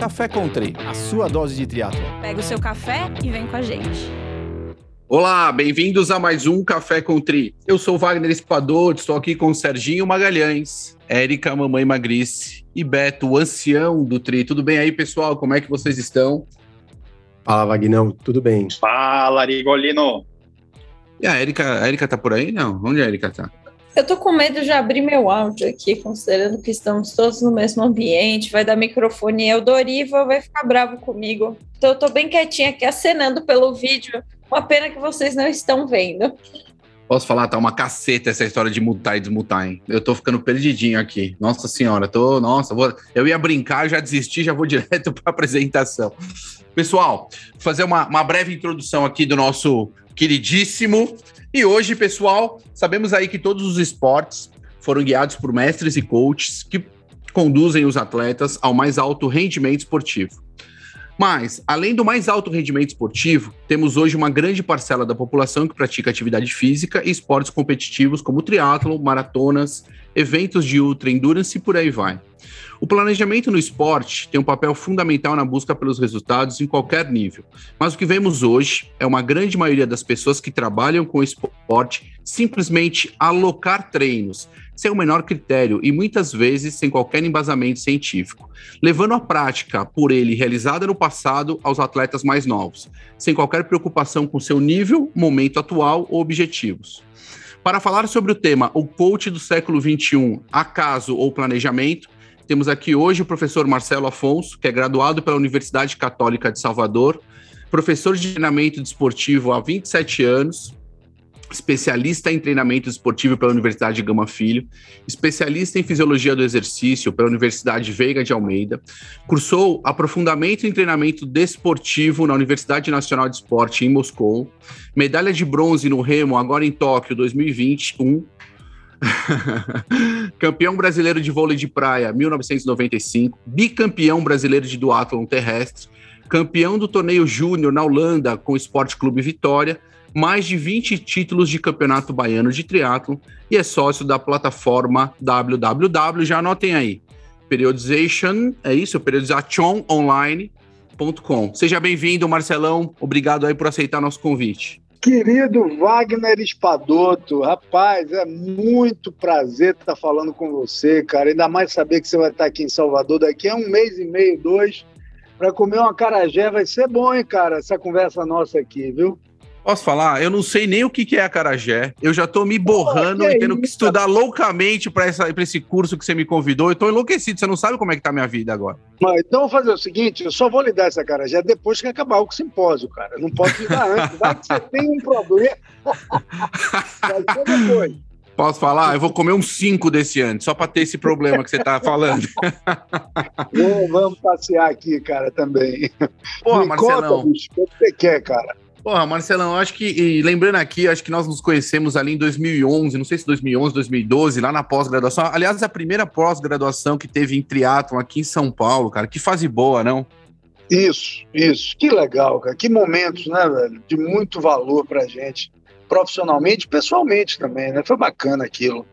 Café Country, a sua dose de triatlo. Pega o seu café e vem com a gente. Olá, bem-vindos a mais um Café Country. Eu sou Wagner Espador, estou aqui com Serginho Magalhães, Érica Mamãe Magrice e Beto, o ancião do Tri. Tudo bem aí, pessoal? Como é que vocês estão? Fala, Vagnão, tudo bem? Fala, Rigolino. E a Érica, a Érica tá por aí? Não, onde a Érica tá? Eu tô com medo de abrir meu áudio aqui, considerando que estamos todos no mesmo ambiente, vai dar microfone. O Doriva vai ficar bravo comigo. Então eu tô bem quietinha aqui, acenando pelo vídeo. Uma pena que vocês não estão vendo. Posso falar, tá uma caceta essa história de mutar e desmutar, hein? Eu tô ficando perdidinho aqui. Nossa senhora, tô. Nossa, vou, eu ia brincar, já desisti, já vou direto pra apresentação. Pessoal, fazer uma, uma breve introdução aqui do nosso queridíssimo. E hoje, pessoal, sabemos aí que todos os esportes foram guiados por mestres e coaches que conduzem os atletas ao mais alto rendimento esportivo. Mas, além do mais alto rendimento esportivo, temos hoje uma grande parcela da população que pratica atividade física e esportes competitivos como triatlo, maratonas, eventos de ultra endurance e por aí vai. O planejamento no esporte tem um papel fundamental na busca pelos resultados em qualquer nível. Mas o que vemos hoje é uma grande maioria das pessoas que trabalham com esporte simplesmente alocar treinos, sem o menor critério e muitas vezes sem qualquer embasamento científico, levando a prática por ele realizada no passado aos atletas mais novos, sem qualquer preocupação com seu nível, momento atual ou objetivos. Para falar sobre o tema O Coach do Século XXI, Acaso ou Planejamento, temos aqui hoje o professor Marcelo Afonso, que é graduado pela Universidade Católica de Salvador, professor de treinamento desportivo há 27 anos, especialista em treinamento esportivo pela Universidade Gama Filho, especialista em fisiologia do exercício pela Universidade Veiga de Almeida, cursou aprofundamento em treinamento desportivo na Universidade Nacional de Esporte em Moscou, medalha de bronze no remo agora em Tóquio 2021, campeão brasileiro de vôlei de praia 1995, bicampeão brasileiro de duatlon terrestre, campeão do torneio júnior na Holanda com o Esporte Clube Vitória, mais de 20 títulos de campeonato baiano de triatlon. E é sócio da plataforma www, já anotem aí, periodization, é isso, periodizationonline.com. Seja bem-vindo, Marcelão, obrigado aí por aceitar nosso convite. Querido Wagner Espadoto, rapaz, é muito prazer estar falando com você, cara. Ainda mais saber que você vai estar aqui em Salvador daqui a um mês e meio, dois, para comer uma carajé. Vai ser bom, hein, cara, essa conversa nossa aqui, viu? Posso falar? Eu não sei nem o que, que é acarajé. Eu já tô me borrando oh, e tendo que estudar loucamente para esse curso que você me convidou. Eu tô enlouquecido. Você não sabe como é que tá a minha vida agora. Mas então vou fazer o seguinte: eu só vou lhe dar essa acarajé depois que acabar o simpósio, cara. Não posso lhe dar antes. Vai que você tem um problema. Vai ser depois. Posso falar? Eu vou comer uns cinco desse ano, só para ter esse problema que você tá falando. vamos passear aqui, cara, também. Pô, Marcelão. Conta, bicho, o que você quer, cara? Porra, Marcelão, acho que, lembrando aqui, acho que nós nos conhecemos ali em 2011, não sei se 2011, 2012, lá na pós-graduação. Aliás, a primeira pós-graduação que teve em triatlon aqui em São Paulo, cara. Que fase boa, não? Isso, isso. Que legal, cara. Que momentos, né, velho? De muito valor pra gente. Profissionalmente e pessoalmente também, né? Foi bacana aquilo.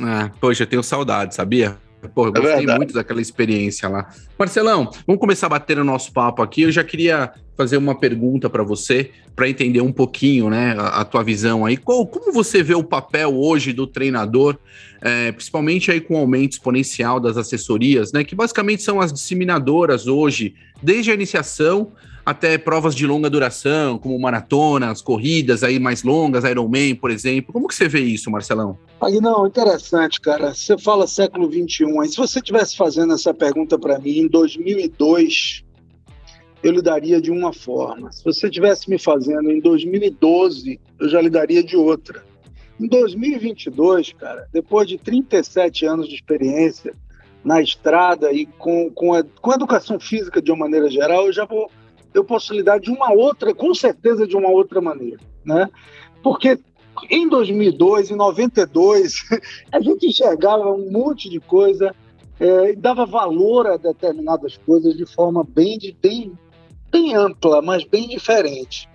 Ah, poxa, eu tenho saudade, sabia? Pô, eu é gostei é muito daquela experiência lá. Marcelão, vamos começar a bater o nosso papo aqui. Eu já queria fazer uma pergunta para você, para entender um pouquinho, né, a, a, tua visão aí. Qual, como você vê o papel hoje do treinador, é, principalmente aí com o aumento exponencial das assessorias, né, que basicamente são as disseminadoras hoje, desde a iniciação até provas de longa duração, como maratonas, corridas aí mais longas, Ironman, por exemplo. Como que você vê isso, Marcelão? Aí não, interessante, cara. Você fala século 21. Aí se você tivesse fazendo essa pergunta para mim em 2002, eu lidaria de uma forma. Se você tivesse me fazendo em 2012, eu já lidaria de outra. Em 2022, cara, depois de 37 anos de experiência na estrada e com, com, a, com a educação física de uma maneira geral, eu já vou eu posso lidar de uma outra, com certeza de uma outra maneira, né? Porque em 2002, em 92, a gente enxergava um monte de coisa é, e dava valor a determinadas coisas de forma bem, bem, bem ampla, mas bem diferente.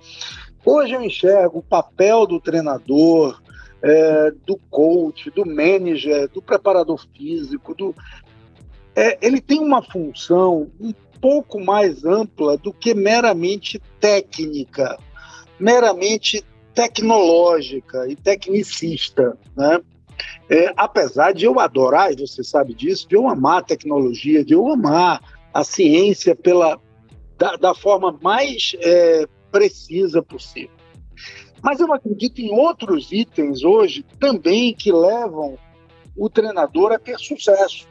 Hoje eu enxergo o papel do treinador, é, do coach, do manager, do preparador físico, do, é, ele tem uma função pouco mais ampla do que meramente técnica, meramente tecnológica e tecnicista, né? É, apesar de eu adorar, e você sabe disso, de eu amar a tecnologia, de eu amar a ciência pela, da, da forma mais é, precisa possível. Mas eu acredito em outros itens hoje também que levam o treinador a ter sucesso.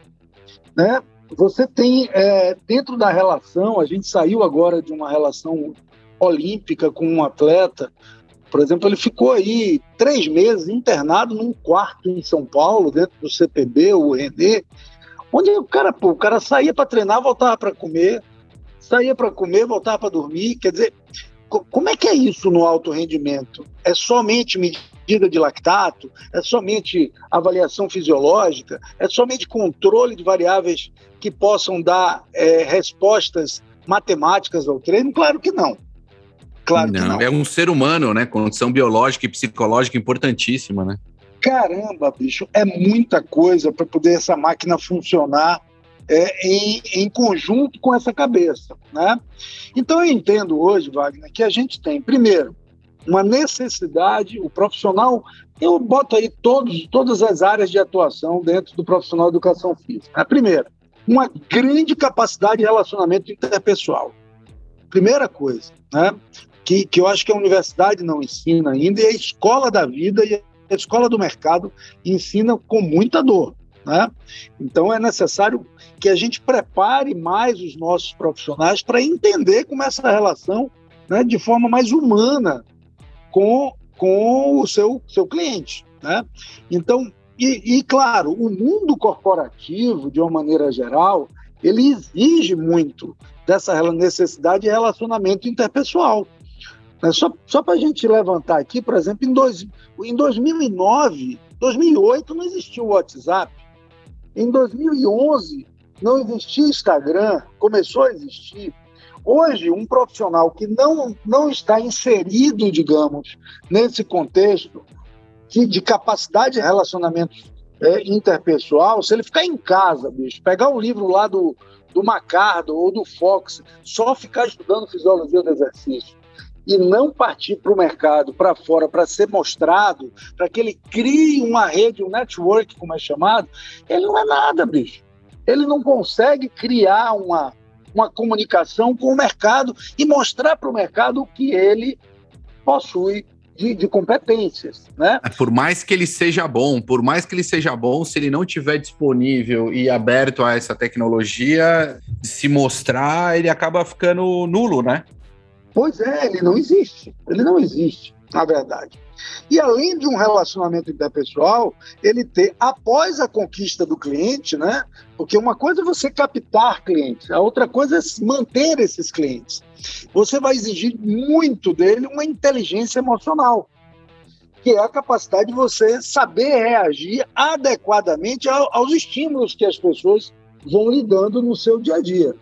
Né? Você tem, é, dentro da relação, a gente saiu agora de uma relação olímpica com um atleta, por exemplo, ele ficou aí três meses internado num quarto em São Paulo, dentro do CPB, o Renê, onde o cara, pô, o cara saía para treinar, voltava para comer, saía para comer, voltava para dormir. Quer dizer, como é que é isso no alto rendimento? É somente medida de lactato? É somente avaliação fisiológica? É somente controle de variáveis que possam dar é, respostas matemáticas ao treino? Claro que não. Claro não, que não. É um ser humano, né? Condição biológica e psicológica importantíssima, né? Caramba, bicho, é muita coisa para poder essa máquina funcionar é, em, em, conjunto com essa cabeça, né? Então eu entendo hoje, Wagner, que a gente tem, primeiro, uma necessidade, o profissional, eu boto aí todos, todas as áreas de atuação dentro do profissional de educação física. A primeira, uma grande capacidade de relacionamento interpessoal. Primeira coisa, né? que, que eu acho que a universidade não ensina ainda, e a escola da vida e a escola do mercado ensina com muita dor. Né? Então é necessário que a gente prepare mais os nossos profissionais para entender como essa relação né, de forma mais humana com, com o seu, seu cliente. Né? Então, e, e claro, o mundo corporativo, de uma maneira geral, ele exige muito dessa necessidade de relacionamento interpessoal. Né? Só, só para a gente levantar aqui, por exemplo, em, dois, em 2009, 2008 não existia o WhatsApp. Em 2011 não existia Instagram, começou a existir. Hoje, um profissional que não, não está inserido, digamos, nesse contexto de, de capacidade de relacionamento é, interpessoal, se ele ficar em casa, bicho, pegar um livro lá do, do Macardo ou do Fox, só ficar estudando fisiologia do exercício, e não partir para o mercado, para fora, para ser mostrado, para que ele crie uma rede, um network, como é chamado, ele não é nada, bicho. Ele não consegue criar uma, uma comunicação com o mercado e mostrar para o mercado o que ele possui de, de, competências, né? É, por mais que ele seja bom, por mais que ele seja bom, se ele não tiver disponível e aberto a essa tecnologia, se mostrar, ele acaba ficando nulo, né? Pois é, ele não existe. Ele não existe, na verdade. E além de um relacionamento interpessoal, ele ter, após a conquista do cliente, né? Porque uma coisa é você captar clientes, a outra coisa é manter esses clientes. Você vai exigir muito dele uma inteligência emocional, que é a capacidade de você saber reagir adequadamente aos estímulos que as pessoas vão lhe dando no seu dia a dia.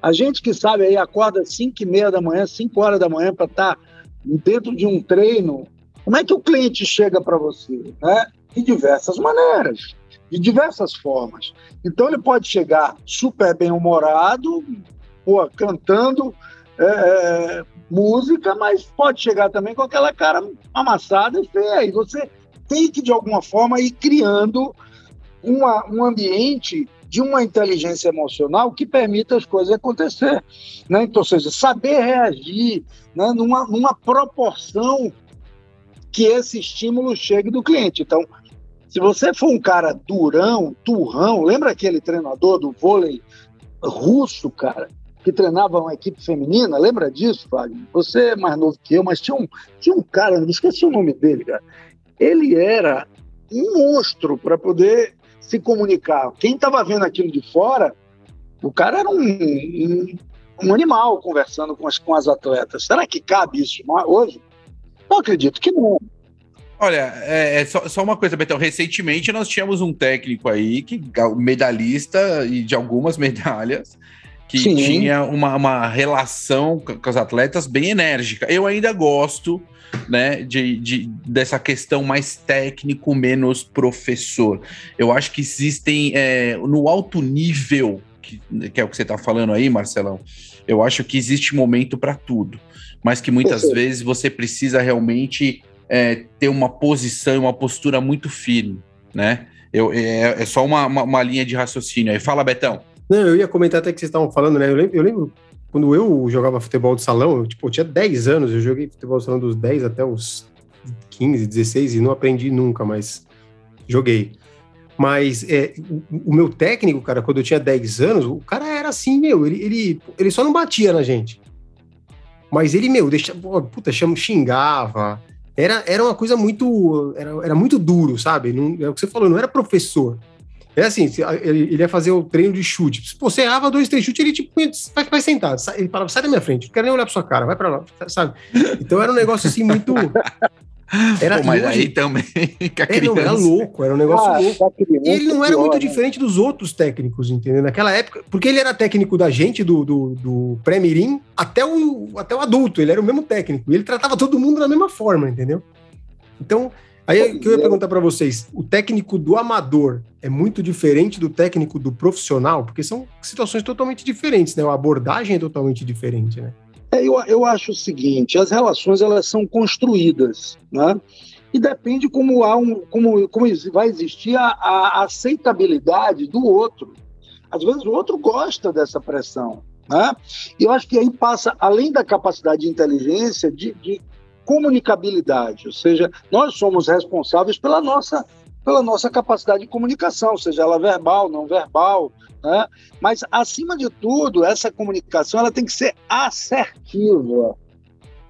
A gente que sabe aí acorda 5 e meia da manhã, 5 horas da manhã para estar tá dentro de um treino. Como é que o cliente chega para você? Né? De diversas maneiras, de diversas formas. Então ele pode chegar super bem humorado, pô, cantando é, é, música, mas pode chegar também com aquela cara amassada e feia. E você tem que de alguma forma ir criando uma, um ambiente de uma inteligência emocional que permita as coisas acontecer. Né? Então, ou seja, saber reagir né? numa, numa proporção que esse estímulo chegue do cliente. Então, se você for um cara durão, turrão, lembra aquele treinador do vôlei russo, cara, que treinava uma equipe feminina? Lembra disso, Wagner? Você é mais novo que eu, mas tinha um, tinha um cara, não esqueci o nome dele, cara. Ele era um monstro para poder se comunicar. Quem estava vendo aquilo de fora, o cara era um, um, um, animal conversando com as, com as atletas. Será que cabe isso hoje? Não acredito que não. Olha, é, é só, só, uma coisa, Betão. Recentemente nós tínhamos um técnico aí, que medalhista e de algumas medalhas, que Sim. tinha uma, uma relação com os atletas bem enérgica. Eu ainda gosto né, de, de, dessa questão mais técnico, menos professor. Eu acho que existem é, no alto nível, que, que, é o que você está falando aí, Marcelão, eu acho que existe momento para tudo, mas que muitas vezes você precisa realmente é, ter uma posição e uma postura muito firme, né? Eu, é, é só uma, uma, uma linha de raciocínio aí. Fala, Betão. Não, eu ia comentar até que vocês estavam falando, né? Eu lembro, eu lembro quando eu jogava futebol de salão, eu, tipo, eu tinha 10 anos, eu joguei futebol de salão dos 10 até os 15, 16 e não aprendi nunca, mas joguei. Mas é, o, o, meu técnico, cara, quando eu tinha 10 anos, o cara era assim, meu, ele, ele, ele só não batia na gente. Mas ele, meu, deixa, puta, chama, xingava. Era, era uma coisa muito. Era, era muito duro, sabe? Não, é o que você falou, não era professor. É assim, ele ia fazer o treino de chute. Se você errava dois, três chutes, ele tipo, vai, vai sentar. Ele falava, sai da minha frente, não quero nem olhar pra sua cara, vai pra lá, sabe? Então era um negócio assim muito. Era Pô, mas aí também. É, não, era louco, era um negócio ah, louco. E ele não era pior, muito né? diferente dos outros técnicos, entendeu? Naquela época, porque ele era técnico da gente, do, do, do pré-mirim, até o, até o adulto, ele era o mesmo técnico. E ele tratava todo mundo da mesma forma, entendeu? Então, Aí o que eu ia perguntar para vocês: o técnico do amador é muito diferente do técnico do profissional? Porque são situações totalmente diferentes, né? A abordagem é totalmente diferente, né? É, eu, eu acho o seguinte: as relações elas são construídas, né? E depende como há um, como, como vai existir a, a aceitabilidade do outro. Às vezes o outro gosta dessa pressão, né? E eu acho que aí passa, além da capacidade de inteligência, de, de comunicabilidade, ou seja, nós somos responsáveis pela nossa, pela nossa capacidade de comunicação, seja ela verbal, não verbal, né? Mas acima de tudo, essa comunicação ela tem que ser assertiva.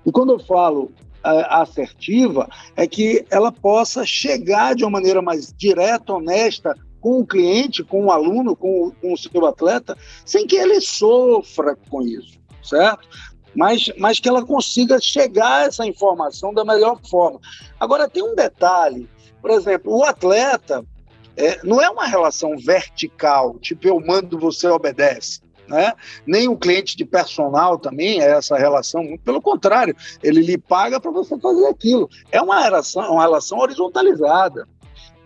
E quando eu falo é, assertiva, é que ela possa chegar de uma maneira mais direta, honesta, com o cliente, com o aluno, com o, com o seu atleta, sem que ele sofra com isso, certo? Mas, mas que ela consiga chegar a essa informação da melhor forma. Agora, tem um detalhe, por exemplo, o atleta é, não é uma relação vertical, tipo eu mando, você obedece. Né? Nem o cliente de personal também é essa relação, pelo contrário, ele lhe paga para você fazer aquilo. É uma relação, uma relação horizontalizada.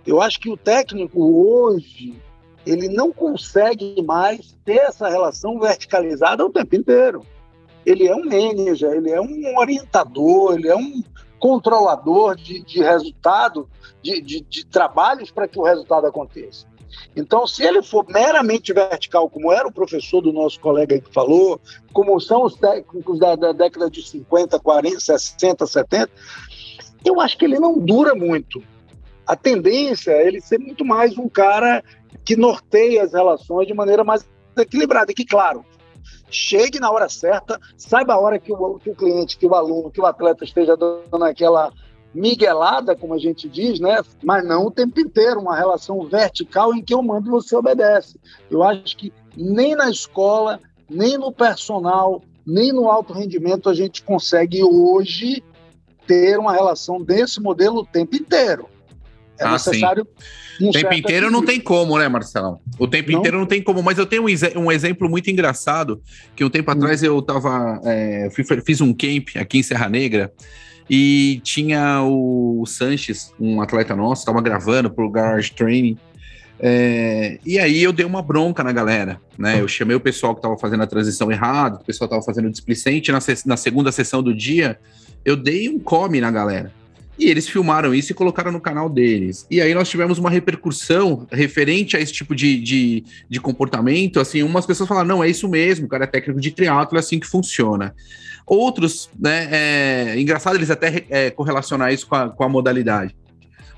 Eu acho que o técnico hoje ele não consegue mais ter essa relação verticalizada o tempo inteiro ele é um manager, ele é um orientador, ele é um controlador de, de resultado, de, de, de trabalhos para que o resultado aconteça. Então, se ele for meramente vertical, como era o professor do nosso colega que falou, como são os técnicos da, da década de 50, 40, 60, 70, eu acho que ele não dura muito. A tendência é ele ser muito mais um cara que norteia as relações de maneira mais equilibrada. E que, claro, chegue na hora certa, saiba a hora que o, que o cliente, que o aluno, que o atleta esteja dando aquela miguelada, como a gente diz, né? Mas não o tempo inteiro, uma relação vertical em que eu mando e você obedece. Eu acho que nem na escola, nem no personal, nem no alto rendimento a gente consegue hoje ter uma relação desse modelo o tempo inteiro. É ah, necessário. Um o tempo inteiro não tem como, né, Marcelão? O tempo não? inteiro não tem como, mas eu tenho um, um exemplo muito engraçado, que um tempo hum. atrás eu tava. É, fiz um camp aqui em Serra Negra e tinha o Sanches, um atleta nosso, estava gravando pro Garage Training. É, e aí eu dei uma bronca na galera, né? Eu chamei o pessoal que estava fazendo a transição errado, o pessoal estava fazendo displicente. Na, na segunda sessão do dia, eu dei um come na galera. E eles filmaram isso e colocaram no canal deles. E aí nós tivemos uma repercussão referente a esse tipo de, de, de comportamento. Assim, umas pessoas falaram: não, é isso mesmo, o cara é técnico de triatlo, é assim que funciona. Outros, né, é engraçado eles até é, correlacionar isso com a, com a modalidade.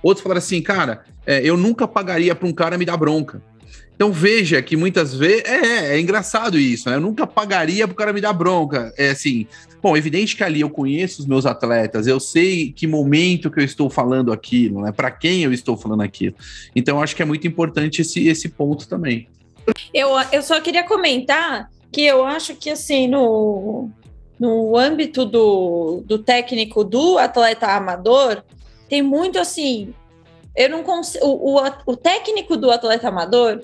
Outros falaram assim, cara, é, eu nunca pagaria para um cara me dar bronca. Então veja que muitas vezes. É, é, é engraçado isso, né? Eu nunca pagaria pro cara me dar bronca. É assim. Bom, evidente que ali eu conheço os meus atletas, eu sei que momento que eu estou falando aquilo, né? Para quem eu estou falando aquilo. Então, acho que é muito importante esse, esse ponto também. Eu, eu só queria comentar que eu acho que, assim, no, no âmbito do, do técnico do atleta amador, tem muito assim. Eu não consigo. O, o técnico do atleta amador,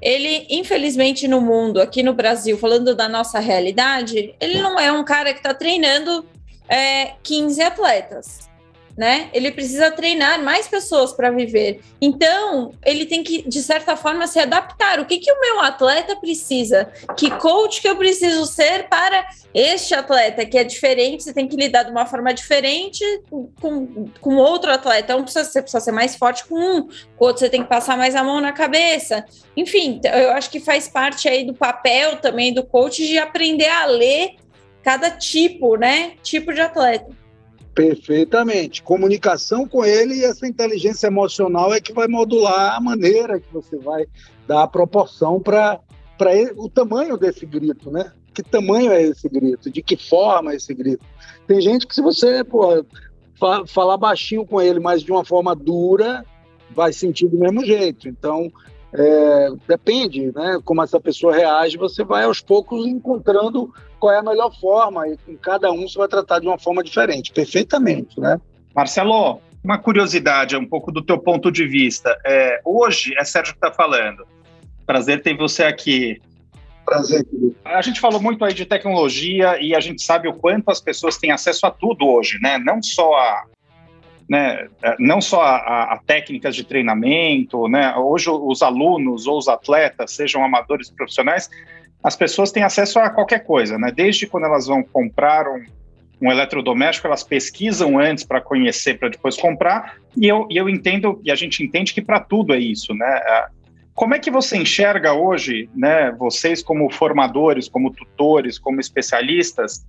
ele, infelizmente, no mundo, aqui no Brasil, falando da nossa realidade, ele não é um cara que está treinando é, 15 atletas né? Ele precisa treinar mais pessoas para viver. Então, ele tem que, de certa forma, se adaptar. O que, que o meu atleta precisa? Que coach que eu preciso ser para este atleta, que é diferente, você tem que lidar de uma forma diferente com, com outro atleta. Um precisa, você precisa ser mais forte com um, com outro você tem que passar mais a mão na cabeça. Enfim, eu acho que faz parte aí do papel também do coach de aprender a ler cada tipo, né? Tipo de atleta. Perfeitamente. Comunicação com ele e essa inteligência emocional é que vai modular a maneira que você vai dar a proporção para o tamanho desse grito, né? Que tamanho é esse grito? De que forma é esse grito? Tem gente que se você pô, fa falar baixinho com ele, mas de uma forma dura, vai sentir do mesmo jeito. Então, é, depende, né? Como essa pessoa reage, você vai aos poucos encontrando qual é a melhor forma e com cada um você vai tratar de uma forma diferente, perfeitamente, né? Marcelo, uma curiosidade, um pouco do teu ponto de vista. É, hoje, é Sérgio que está falando. Prazer ter você aqui. Prazer, querido. A gente falou muito aí de tecnologia e a gente sabe o quanto as pessoas têm acesso a tudo hoje, né? Não só a, né, é, não só a, a, técnicas de treinamento, né, hoje os alunos ou os atletas, sejam amadores profissionais, as pessoas têm acesso a qualquer coisa, né, desde quando elas vão comprar um, um eletrodoméstico, elas pesquisam antes para conhecer, para depois comprar, e eu, e eu entendo, e a gente entende que para tudo é isso, né, é, como é que você enxerga hoje, né, vocês como formadores, como tutores, como especialistas,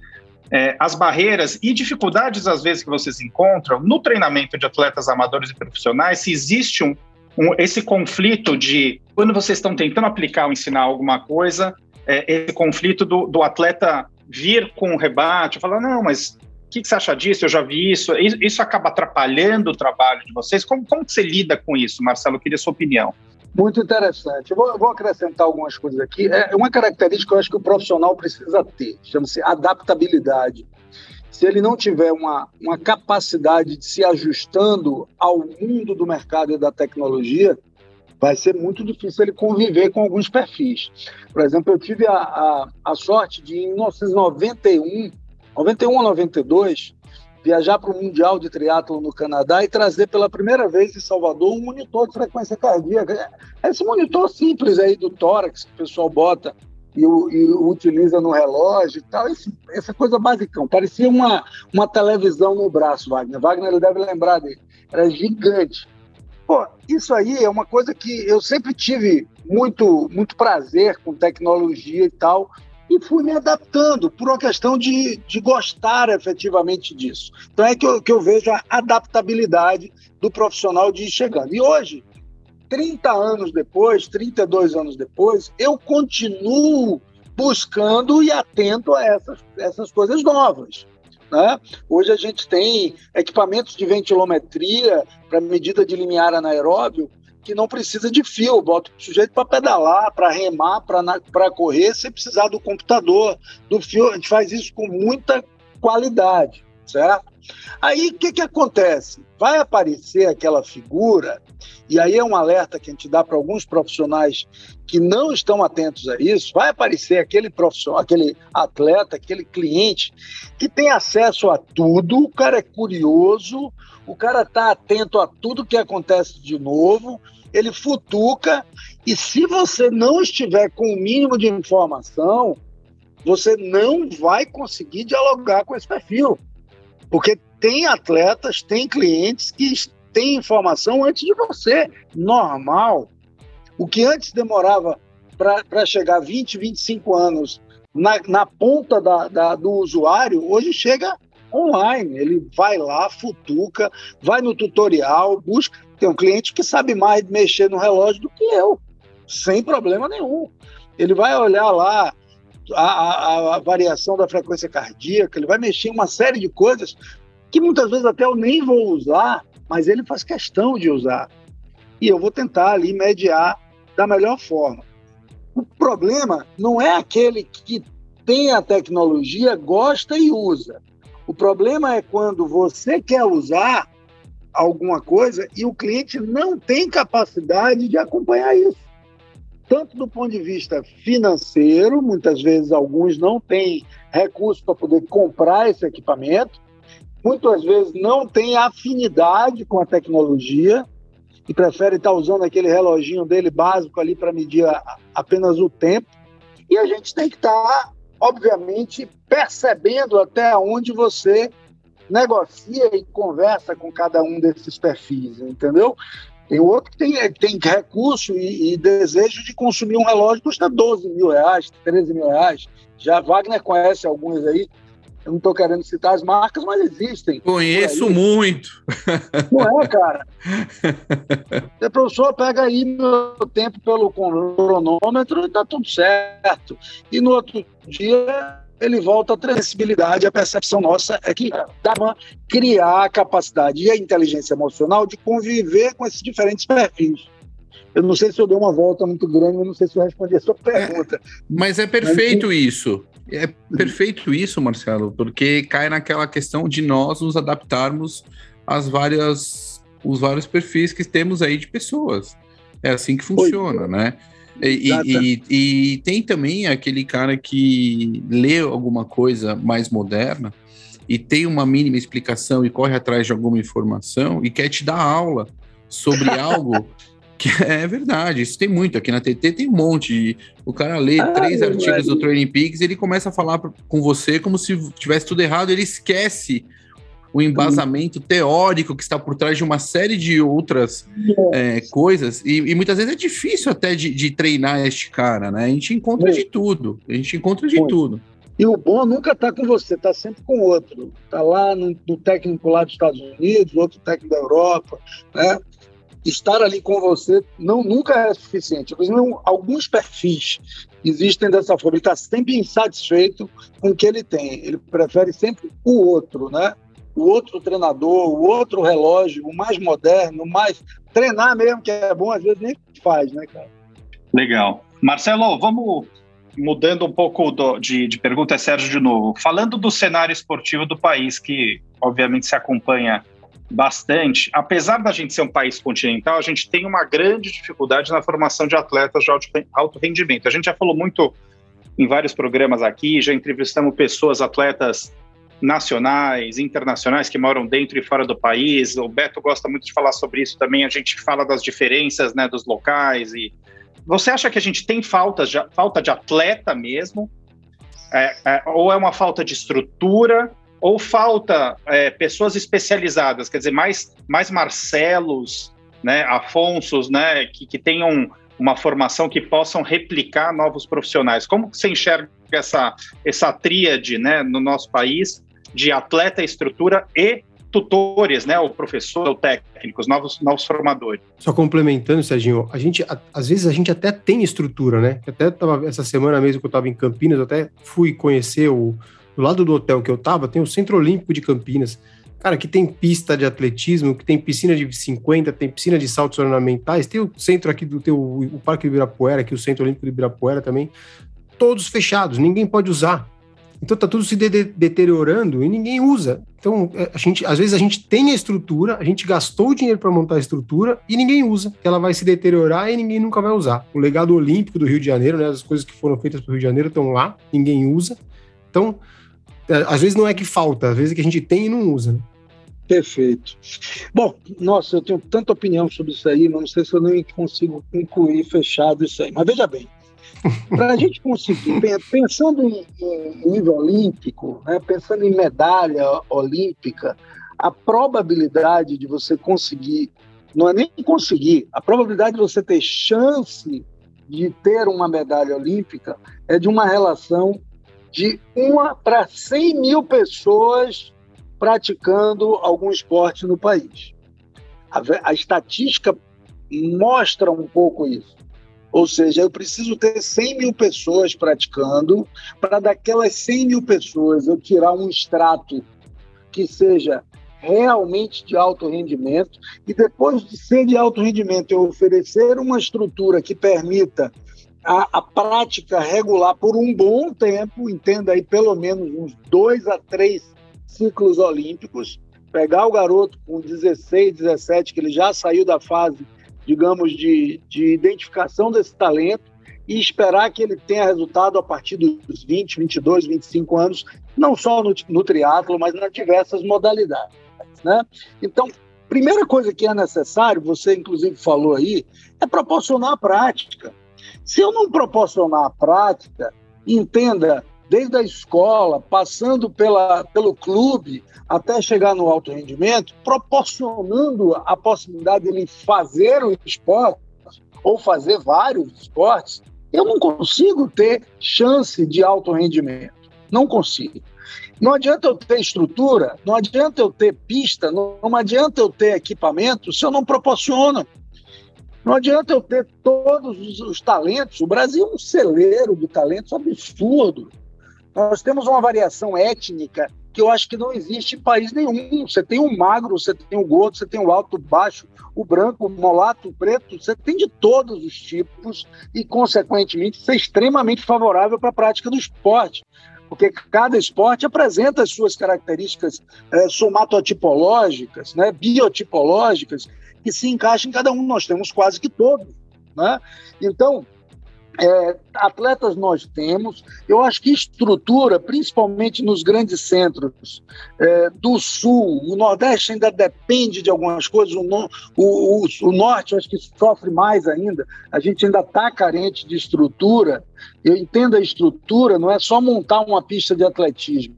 é, as barreiras e dificuldades, às vezes, que vocês encontram no treinamento de atletas amadores e profissionais, se existe um, um esse conflito de quando vocês estão tentando aplicar ou ensinar alguma coisa, é, esse conflito do, do, atleta vir com um rebate, falar, não, mas o que, que, você acha disso? Eu já vi isso. Isso, acaba atrapalhando o trabalho de vocês. Como, como você lida com isso, Marcelo? Eu queria a sua opinião. Muito interessante. Vou, vou, acrescentar algumas coisas aqui. É uma característica que eu acho que o profissional precisa ter, chama-se adaptabilidade. Se ele não tiver uma, uma capacidade de se ajustando ao mundo do mercado e da tecnologia, vai ser muito difícil ele conviver com alguns perfis. Por exemplo, eu tive a, a, a sorte de, em 1991, 91 ou 92, viajar para o Mundial de Triatlo no Canadá e trazer pela primeira vez em Salvador um monitor de frequência cardíaca. Esse monitor simples aí do tórax que o pessoal bota e, e utiliza no relógio e tal, esse, essa coisa basicão. Parecia uma, uma televisão no braço, Wagner. Wagner ele deve lembrar dele. Era gigante. Pô, isso aí é uma coisa que eu sempre tive muito, muito prazer com tecnologia e tal, e fui me adaptando por uma questão de, de gostar efetivamente disso. Então é que eu, que eu vejo a adaptabilidade do profissional de ir chegando. E hoje, 30 anos depois, 32 anos depois, eu continuo buscando e atento a essas, essas coisas novas. Né? Hoje a gente tem equipamentos de ventilometria para medida de limiar anaeróbio que não precisa de fio, bota o sujeito para pedalar, para remar, para correr, sem precisar do computador, do fio. A gente faz isso com muita qualidade, certo? Aí o que, que acontece? Vai aparecer aquela figura, e aí é um alerta que a gente dá para alguns profissionais que não estão atentos a isso, vai aparecer aquele profissional, aquele atleta, aquele cliente que tem acesso a tudo, o cara é curioso, o cara está atento a tudo que acontece de novo, ele futuca, e se você não estiver com o mínimo de informação, você não vai conseguir dialogar com esse perfil. Porque tem atletas, tem clientes que têm informação antes de você. Normal. O que antes demorava para chegar 20, 25 anos na, na ponta da, da, do usuário, hoje chega online. Ele vai lá, futuca, vai no tutorial, busca. Tem um cliente que sabe mais mexer no relógio do que eu, sem problema nenhum. Ele vai olhar lá a, a, a, variação da frequência cardíaca, ele vai mexer em uma série de coisas que muitas vezes até eu nem vou usar, mas ele faz questão de usar. E eu vou tentar ali mediar da melhor forma. O problema não é aquele que tem a tecnologia, gosta e usa. O problema é quando você quer usar alguma coisa e o cliente não tem capacidade de acompanhar isso. tanto do ponto de vista financeiro, muitas vezes alguns não têm recursos para poder comprar esse equipamento, muitas vezes não têm afinidade com a tecnologia e prefere estar usando aquele reloginho dele básico ali para medir a, apenas o tempo. E a gente tem que estar, obviamente, percebendo até onde você negocia e conversa com cada um desses perfis, entendeu? Tem outro que tem, tem recurso e, e, desejo de consumir um relógio que custa 12 mil reais, 13 mil reais. Já Wagner conhece alguns aí. Eu não estou querendo citar as marcas, mas existem. Conheço muito. Não é, cara? O professor pega aí meu tempo pelo cronômetro e está tudo certo. E no outro dia ele volta à transmissibilidade, a percepção nossa é que dá para criar a capacidade e a inteligência emocional de conviver com esses diferentes perfis. Eu não sei se eu dei uma volta muito grande, eu não sei se eu respondi a sua pergunta. É, mas é perfeito mas... isso. É perfeito isso, Marcelo, porque cai naquela questão de nós nos adaptarmos às várias, os vários perfis que temos aí de pessoas. É assim que funciona, Oi. né? E, e, e, tem também aquele cara que lê alguma coisa mais moderna e tem uma mínima explicação e corre atrás de alguma informação e quer te dar aula sobre algo que é verdade. Isso tem muito aqui na TT, tem um monte. O cara lê ah, três artigos do Training Peaks, ele começa a falar com você como se tivesse tudo errado, ele esquece o embasamento teórico que está por trás de uma série de outras é, coisas, e, e, muitas vezes é difícil até de, de, treinar este cara, né? A gente encontra de tudo, a gente encontra de tudo. E o bom nunca está com você, está sempre com outro. Está lá no, no, técnico lá dos Estados Unidos, outro técnico da Europa, né? Estar ali com você não nunca é suficiente. Exemplo, alguns perfis existem dessa forma. Ele está sempre insatisfeito com o que ele tem. Ele prefere sempre o outro, né? O outro treinador, o outro relógio, o mais moderno, o mais. Treinar mesmo, que é bom, às vezes nem faz, né, cara? Legal. Marcelo, vamos mudando um pouco do, de, de pergunta, é Sérgio de novo. Falando do cenário esportivo do país, que obviamente se acompanha bastante, apesar da gente ser um país continental, a gente tem uma grande dificuldade na formação de atletas de alto rendimento. A gente já falou muito em vários programas aqui, já entrevistamos pessoas, atletas nacionais, internacionais que moram dentro e fora do país. O Beto gosta muito de falar sobre isso também. A gente fala das diferenças, né, dos locais. E você acha que a gente tem falta de, falta de atleta mesmo? É, é, ou é uma falta de estrutura? Ou falta é, pessoas especializadas? Quer dizer, mais mais Marcelos, né, Afonsos, né, que, que tenham uma formação que possam replicar novos profissionais. Como você enxerga essa, essa tríade né, no nosso país de atleta, estrutura e tutores, né, o professor, o técnico, os novos, novos formadores. Só complementando, Serginho, a gente, a, às vezes a gente até tem estrutura, né? Até tava, essa semana mesmo que eu estava em Campinas, eu até fui conhecer o, do lado do hotel que eu estava, tem o Centro Olímpico de Campinas, cara, que tem pista de atletismo, que tem piscina de 50, tem piscina de saltos ornamentais, tem o centro aqui do teu, o Parque do Ibirapuera, aqui o Centro Olímpico do Ibirapuera também, todos fechados, ninguém pode usar. Então tá tudo se de de deteriorando e ninguém usa. Então, é, a gente, às vezes a gente tem a estrutura, a gente gastou o dinheiro para montar a estrutura e ninguém usa. Ela vai se deteriorar e ninguém nunca vai usar. O legado olímpico do Rio de Janeiro, né, as coisas que foram feitas para o Rio de Janeiro estão lá, ninguém usa. Então, é, às vezes não é que falta, às vezes é que a gente tem e não usa. Né? Perfeito. Bom, nossa, eu tenho tanta opinião sobre isso aí, mas não sei se eu nem consigo concluir fechado isso aí. Mas veja bem, para a gente conseguir, pensando em, nível olímpico, né, pensando em medalha olímpica, a probabilidade de você conseguir, não é nem conseguir, a probabilidade de você ter chance de ter uma medalha olímpica é de uma relação de uma para 100 mil pessoas praticando algum esporte no país. A, a estatística mostra um pouco isso. Ou seja, eu preciso ter 100 mil pessoas praticando, para daquelas 100 mil pessoas eu tirar um extrato que seja realmente de alto rendimento, e depois de ser de alto rendimento, eu oferecer uma estrutura que permita a, a, prática regular por um bom tempo, entenda aí pelo menos uns dois a três ciclos olímpicos, pegar o garoto com 16, 17, que ele já saiu da fase digamos, de, de identificação desse talento e esperar que ele tenha resultado a partir dos 20, 22, 25 anos, não só no, no triatlo, mas nas diversas modalidades. Né? Então, primeira coisa que é necessário, você inclusive falou aí, é proporcionar a prática. Se eu não proporcionar a prática, entenda, desde a escola, passando pela, pelo clube, até chegar no alto rendimento, proporcionando a possibilidade de ele fazer o esporte, ou fazer vários esportes, eu não consigo ter chance de alto rendimento. Não consigo. Não adianta eu ter estrutura, não adianta eu ter pista, não, não adianta eu ter equipamento se eu não proporciono. Não adianta eu ter todos os, os talentos. O Brasil é um celeiro de talentos absurdo. Nós temos uma variação étnica que eu acho que não existe em país nenhum. Você tem o magro, você tem o gordo, você tem o alto, o baixo, o branco, o molato, o preto, você tem de todos os tipos e, consequentemente, isso é extremamente favorável para a prática do esporte. Porque cada esporte apresenta as suas características é, somatotipológicas, né, biotipológicas, que se encaixam em cada um. Nós temos quase que todos. Né? Então, é, atletas nós temos, eu acho que estrutura, principalmente nos grandes centros é, do sul, o Nordeste ainda depende de algumas coisas, o, no, o, o, o Norte acho que sofre mais ainda, a gente ainda está carente de estrutura. Eu entendo a estrutura, não é só montar uma pista de atletismo.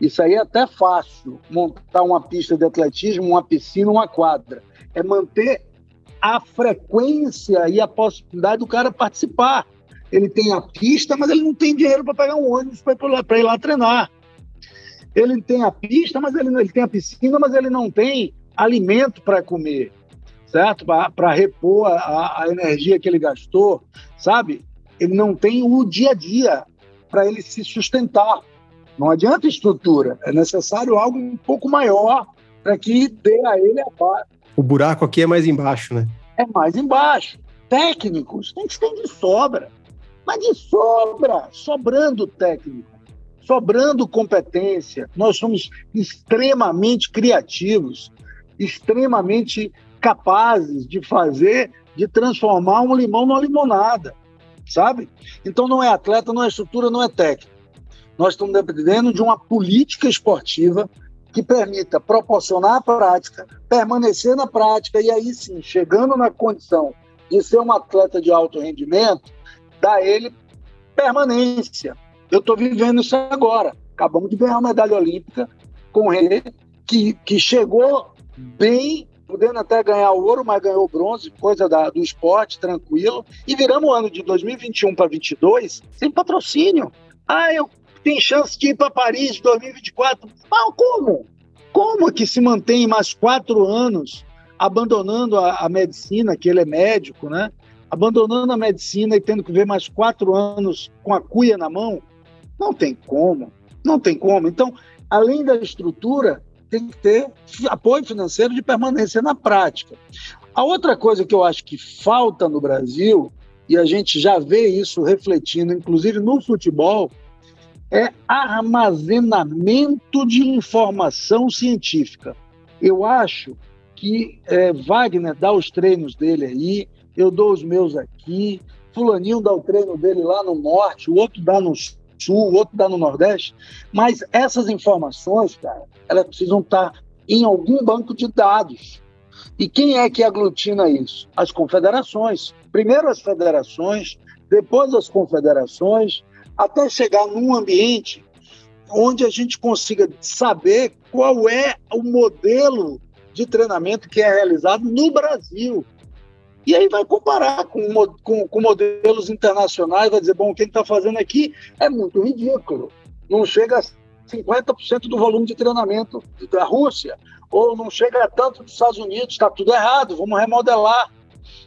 Isso aí é até fácil, montar uma pista de atletismo, uma piscina, uma quadra. É manter a frequência e a possibilidade do cara participar. Ele tem a pista, mas ele não tem dinheiro para pegar um ônibus para ir lá treinar. Ele tem a pista, mas ele, ele tem a piscina, mas ele não tem alimento para comer, certo? Para repor a, a energia que ele gastou, sabe? Ele não tem o dia a dia para ele se sustentar. Não adianta estrutura, é necessário algo um pouco maior para que dê a ele a paz. O buraco aqui é mais embaixo, né? É mais embaixo. Técnicos, a gente tem de sobra. Mas de sobra, sobrando técnico, sobrando competência. Nós somos extremamente criativos, extremamente capazes de fazer, de transformar um limão numa limonada, sabe? Então não é atleta, não é estrutura, não é técnico. Nós estamos dependendo de uma política esportiva que permita proporcionar a prática, permanecer na prática e aí sim, chegando na condição de ser um atleta de alto rendimento, a ele permanência. Eu estou vivendo isso agora. Acabamos de ganhar uma medalha olímpica com René, que, que chegou bem, podendo até ganhar ouro, mas ganhou bronze, coisa da, do esporte, tranquilo. E viramos o ano de 2021 para 2022 sem patrocínio. Ah, eu tem chance de ir para Paris 2024. Mas como? Como que se mantém mais quatro anos abandonando a, a, medicina, que ele é médico, né? Abandonando a medicina e tendo que ver mais quatro anos com a cuia na mão? Não tem como. Não tem como. Então, além da estrutura, tem que ter apoio financeiro de permanência na prática. A outra coisa que eu acho que falta no Brasil, e a gente já vê isso refletindo, inclusive no futebol, é armazenamento de informação científica. Eu acho que é, Wagner dá os treinos dele aí, eu dou os meus aqui, Fulaninho dá o treino dele lá no norte, o outro dá no sul, o outro dá no nordeste, mas essas informações, cara, elas precisam estar em algum banco de dados. E quem é que aglutina isso? As confederações. Primeiro as federações, depois as confederações, até chegar num ambiente onde a gente consiga saber qual é o modelo de treinamento que é realizado no Brasil. E aí vai comparar com, com, com modelos internacionais, vai dizer, bom, quem está fazendo aqui é muito ridículo. Não chega a 50% do volume de treinamento da Rússia, ou não chega a tanto dos Estados Unidos, está tudo errado, vamos remodelar,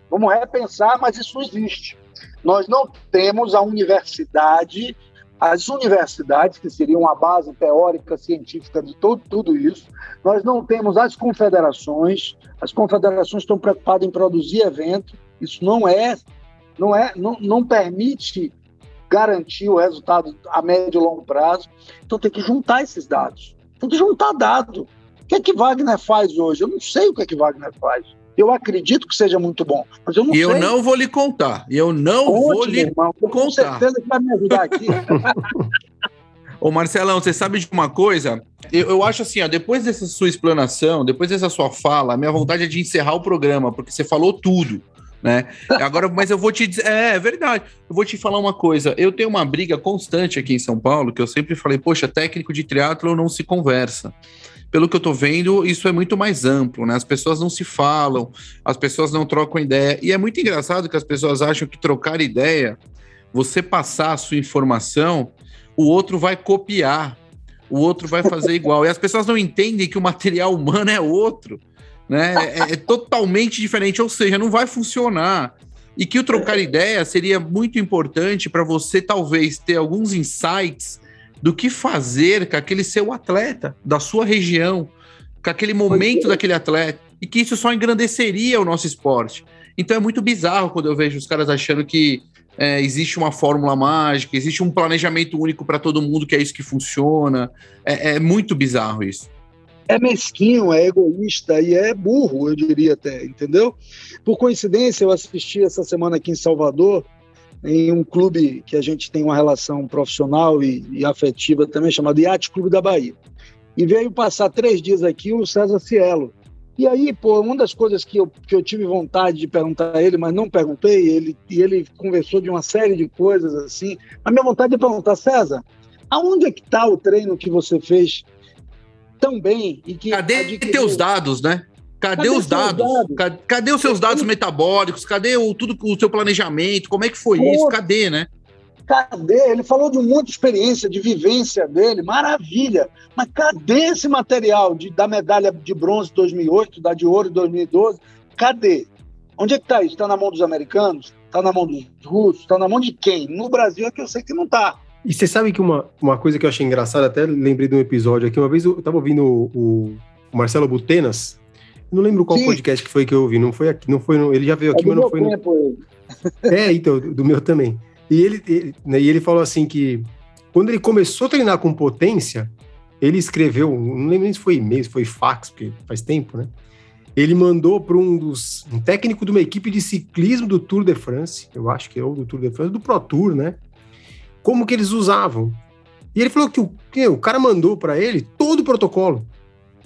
vamos repensar, mas isso existe. Nós não temos a universidade, as universidades, que seriam a base teórica, científica de todo, tudo isso, nós não temos as confederações, as confederações estão preocupadas em produzir evento, isso não é, não é, não, não permite garantir o resultado a médio e longo prazo. Então tem que juntar esses dados. Tem que juntar dado. O que é que Wagner faz hoje? Eu não sei o que é que Wagner faz. Eu acredito que seja muito bom, mas eu não e sei. eu não vou lhe contar. Eu não Conte, vou lhe irmão, com contar. certeza que vai me ajudar aqui. Ô Marcelão, você sabe de uma coisa? Eu, eu acho assim, ó, depois dessa sua explanação, depois dessa sua fala, a minha vontade é de encerrar o programa, porque você falou tudo, né? Agora, mas eu vou te dizer, é, é verdade. Eu vou te falar uma coisa. Eu tenho uma briga constante aqui em São Paulo, que eu sempre falei, poxa, técnico de triatlo não se conversa. Pelo que eu tô vendo, isso é muito mais amplo, né? As pessoas não se falam, as pessoas não trocam ideia. E é muito engraçado que as pessoas acham que trocar ideia, você passar a sua informação, o outro vai copiar, o outro vai fazer igual. E as pessoas não entendem que o material humano é outro, né? É, é totalmente diferente, ou seja, não vai funcionar. E que o trocar ideia seria muito importante para você, talvez, ter alguns insights do que fazer com aquele seu atleta, da sua região, com aquele momento daquele atleta, e que isso só engrandeceria o nosso esporte. Então é muito bizarro quando eu vejo os caras achando que é, existe uma fórmula mágica, existe um planejamento único para todo mundo, que é isso que funciona. É, é, muito bizarro isso. É mesquinho, é egoísta e é burro, eu diria até, entendeu? Por coincidência, eu assisti essa semana aqui em Salvador, em um clube que a gente tem uma relação profissional e, e afetiva também, chamado Iate Clube da Bahia. E veio passar três dias aqui o César Cielo, e aí, pô, uma das coisas que eu, que eu tive vontade de perguntar a ele, mas não perguntei, ele, e ele conversou de uma série de coisas assim. A minha vontade é perguntar, César, aonde é que está o treino que você fez tão bem e que. Cadê adquiriu... teus dados, né? Cadê, cadê os dados? dados? Cadê, os seus dados metabólicos? Cadê o, tudo, o seu planejamento? Como é que foi Pô, isso? Cadê, né? Cadê? Ele falou de muita experiência, de vivência dele, maravilha. Mas cadê esse material de, da medalha de bronze de 2008, da de ouro de 2012? Cadê? Onde é que está isso? Está na mão dos americanos? Está na mão dos russos? Está na mão de quem? No Brasil é que eu sei que não está. E você sabe que uma, uma coisa que eu achei engraçada, até lembrei de um episódio aqui, uma vez eu estava ouvindo o, o, Marcelo Butenas, não lembro qual Sim. podcast que foi que eu ouvi, não foi aqui, não foi no, ele já veio aqui, é mas não foi no... É, então, do, do meu também. E ele, ele, né, e ele falou assim que quando ele começou a treinar com potência, ele escreveu, não lembro nem se foi e-mail, se foi fax, porque faz tempo, né? Ele mandou para um dos um técnico de uma equipe de ciclismo do Tour de France, eu acho que é o do Tour de France, do Pro Tour, né? Como que eles usavam. E ele falou que o, que o cara mandou para ele todo o protocolo,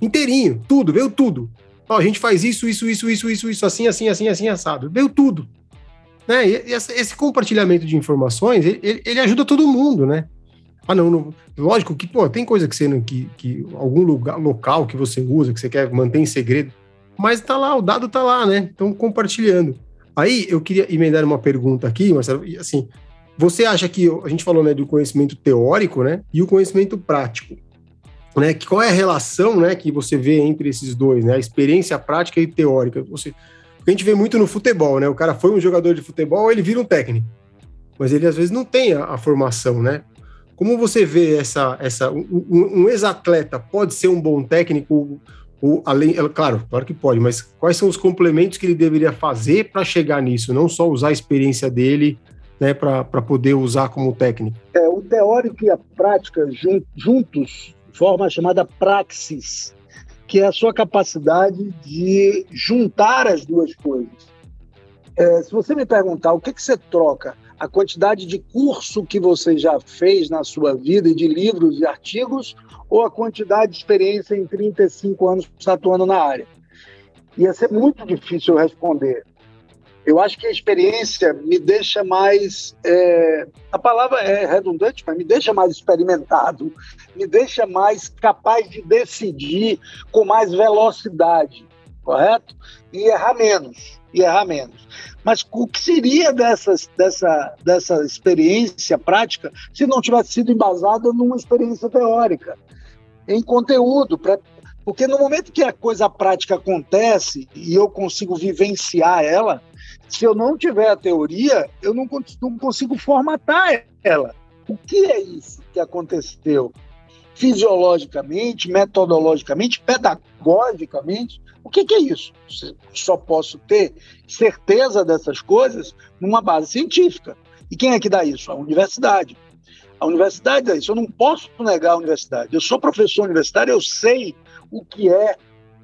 inteirinho, tudo, veio tudo. Ó, a gente faz isso, isso, isso, isso, isso, isso, assim, assim, assim, assim, assado. Veio tudo. Né? E esse compartilhamento de informações, ele, ele ajuda todo mundo, né? Ah, não, não, lógico que, pô, tem coisa que você que, que algum lugar, local que você usa, que você quer manter em segredo, mas tá lá, o dado tá lá, né? Então, compartilhando. Aí, eu queria emendar uma pergunta aqui, Marcelo, assim, você acha que, a gente falou, né, do conhecimento teórico, né, e o conhecimento prático, né, qual é a relação, né, que você vê entre esses dois, né, a experiência prática e teórica, você a gente vê muito no futebol, né? O cara foi um jogador de futebol, ele vira um técnico. Mas ele às vezes não tem a, a formação, né? Como você vê essa. essa um, um ex-atleta pode ser um bom técnico? Ou, além, é, claro, claro que pode, mas quais são os complementos que ele deveria fazer para chegar nisso? Não só usar a experiência dele né, para poder usar como técnico. É, o teórico e a prática juntos forma chamada praxis que é a sua capacidade de juntar as duas coisas. É, se você me perguntar o que, que você troca, a quantidade de curso que você já fez na sua vida e de livros e artigos, ou a quantidade de experiência em 35 anos atuando na área? Ia ser muito difícil responder. Eu acho que a experiência me deixa mais. É, a palavra é redundante, mas me deixa mais experimentado, me deixa mais capaz de decidir com mais velocidade, correto? E errar menos. E errar menos. Mas o que seria dessas, dessa, dessa experiência prática se não tivesse sido embasada numa experiência teórica? Em conteúdo, pra, porque no momento que a coisa prática acontece e eu consigo vivenciar ela, se eu não tiver a teoria, eu não, não consigo formatar ela. O que é isso que aconteceu? Fisiologicamente, metodologicamente, pedagogicamente, o que, que é isso? Só posso ter certeza dessas coisas numa base científica. E quem é que dá isso? A universidade. A universidade dá isso. Eu não posso negar a universidade. Eu sou professor universitário, eu sei o que é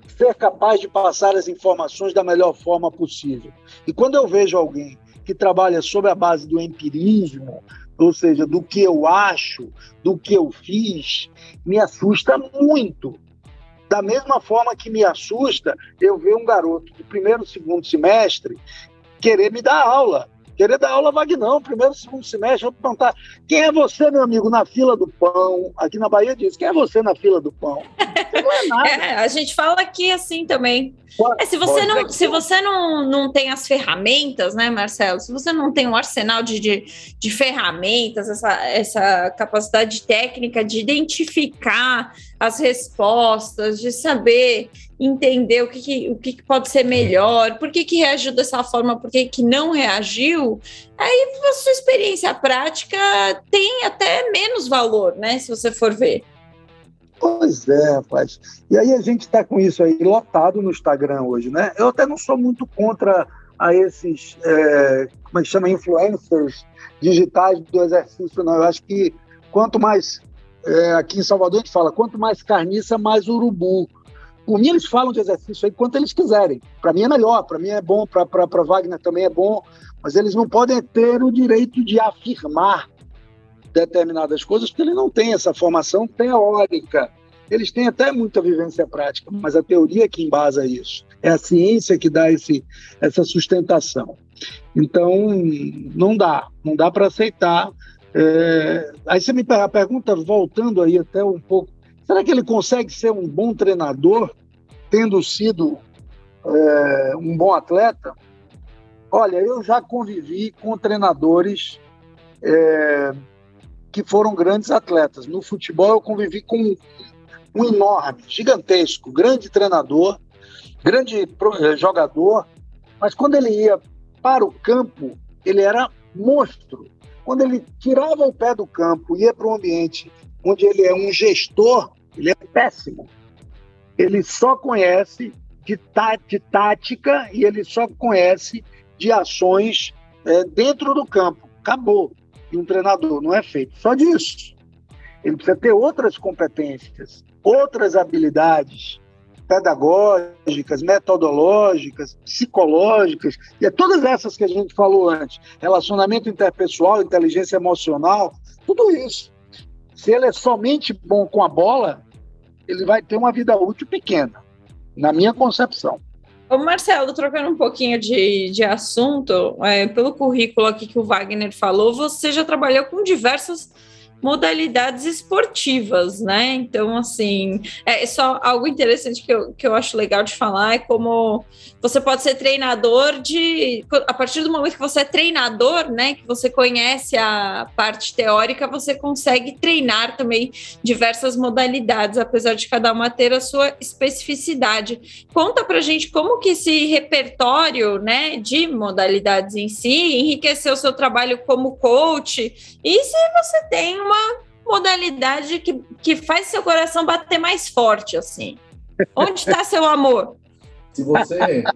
ser capaz de passar as informações da melhor forma possível. E quando eu vejo alguém que trabalha sobre a base do empirismo, ou seja, do que eu acho, do que eu fiz, me assusta muito. Da mesma forma que me assusta eu ver um garoto do primeiro, segundo semestre querer me dar aula. Querer dar aula Vagnão, primeiro, segundo semestre, vou perguntar, quem é você, meu amigo, na fila do pão? Aqui na Bahia diz, quem é você na fila do pão? É é, a gente fala aqui assim também. É, se você, não, se você não, não tem as ferramentas, né, Marcelo? Se você não tem um arsenal de, de, de ferramentas, essa, essa capacidade técnica de identificar as respostas, de saber entender o que, que o que, que, pode ser melhor, por que, que reagiu dessa forma, por que, que não reagiu, aí a sua experiência prática tem até menos valor, né? Se você for ver. Pois é, rapaz. E aí a gente está com isso aí lotado no Instagram hoje, né? Eu até não sou muito contra a esses, é, como é que chama, influencers digitais do exercício, não. Eu acho que quanto mais, é, aqui em Salvador a gente fala, quanto mais carniça, mais urubu. Por mim, eles falam de exercício aí quanto eles quiserem. Para mim é melhor, para mim é bom, para Wagner também é bom, mas eles não podem ter o direito de afirmar determinadas coisas, porque ele não tem essa formação teórica. Eles têm até muita vivência prática, mas a teoria que embasa isso. É a ciência que dá esse, essa sustentação. Então, não dá, não dá para aceitar. É... Aí você me pergunta, voltando aí até um pouco, será que ele consegue ser um bom treinador, tendo sido é, um bom atleta? Olha, eu já convivi com treinadores é, que foram grandes atletas. No futebol, eu convivi com um enorme, gigantesco, grande treinador, grande eh, jogador, mas quando ele ia para o campo, ele era monstro. Quando ele tirava o pé do campo, ia para um ambiente onde ele é um gestor, ele é péssimo. Ele só conhece de, tá, tática e ele só conhece de ações é, dentro do campo. Acabou e um treinador. Não é feito só disso. Ele precisa ter outras competências, outras habilidades pedagógicas, metodológicas, psicológicas, e é todas essas que a gente falou antes, relacionamento interpessoal, inteligência emocional, tudo isso. Se ele é somente bom com a bola, ele vai ter uma vida útil pequena, na minha concepção. Ô Marcelo, trocando um pouquinho de, de assunto, é, pelo currículo aqui que o Wagner falou, você já trabalhou com diversas modalidades esportivas, né? Então, assim, é só algo interessante que eu, que eu acho legal de falar é como você pode ser treinador de. A partir do momento que você é treinador, né? Que você conhece a parte teórica, você consegue treinar também diversas modalidades, apesar de cada uma ter a sua especificidade. Conta pra gente como que esse repertório, né, de modalidades em si enriqueceu o seu trabalho como coach e se você tem uma uma modalidade que, que faz seu coração bater mais forte, assim. Onde está seu amor? Se você.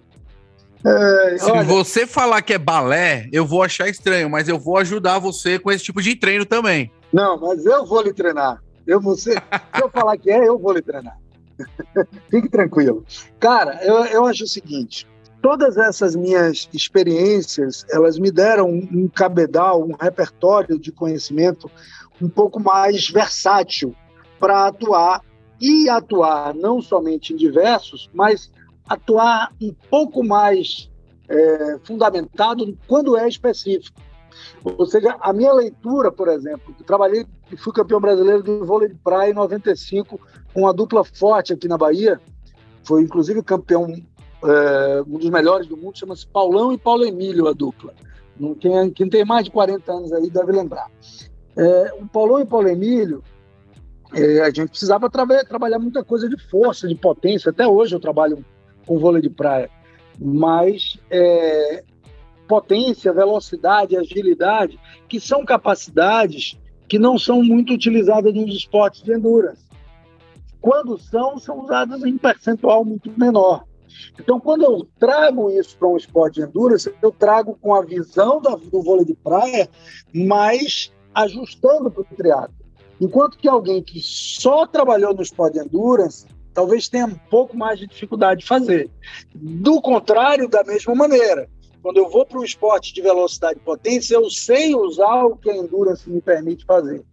É, Se você falar que é balé, eu vou achar estranho, mas eu vou ajudar você com esse tipo de treino também. Não, mas eu vou lhe treinar. Eu vou ser, se eu falar que é, eu vou lhe treinar. Fique tranquilo. Cara, eu, eu acho o seguinte: todas essas minhas experiências, elas me deram um cabedal, um repertório de conhecimento um pouco mais versátil para atuar e atuar não somente em diversos, mas atuar um pouco mais é, fundamentado quando é específico. Ou seja, a minha leitura, por exemplo, trabalhei e fui campeão brasileiro do vôlei de praia em 95 com uma dupla forte aqui na Bahia, foi inclusive campeão, é, um dos melhores do mundo, chama-se Paulão e Paulo Emílio, a dupla. Quem, quem tem mais de 40 anos aí deve lembrar. É, o Paulão e o Paulo Emílio, é, a gente precisava tra trabalhar muita coisa de força, de potência. Até hoje eu trabalho com vôlei de praia. Mas é, potência, velocidade, agilidade, que são capacidades que não são muito utilizadas nos esportes de endurance. Quando são, são usadas em percentual muito menor. Então, quando eu trago isso para um esporte de endurance, eu trago com a visão do vôlei de praia, mas ajustando para o triatlo. Enquanto que alguém que só trabalhou no esporte de endurance talvez tenha um pouco mais de dificuldade de fazer. Do contrário, da mesma maneira, quando eu vou para um esporte de velocidade e potência, eu sei usar o que a endurance me permite fazer.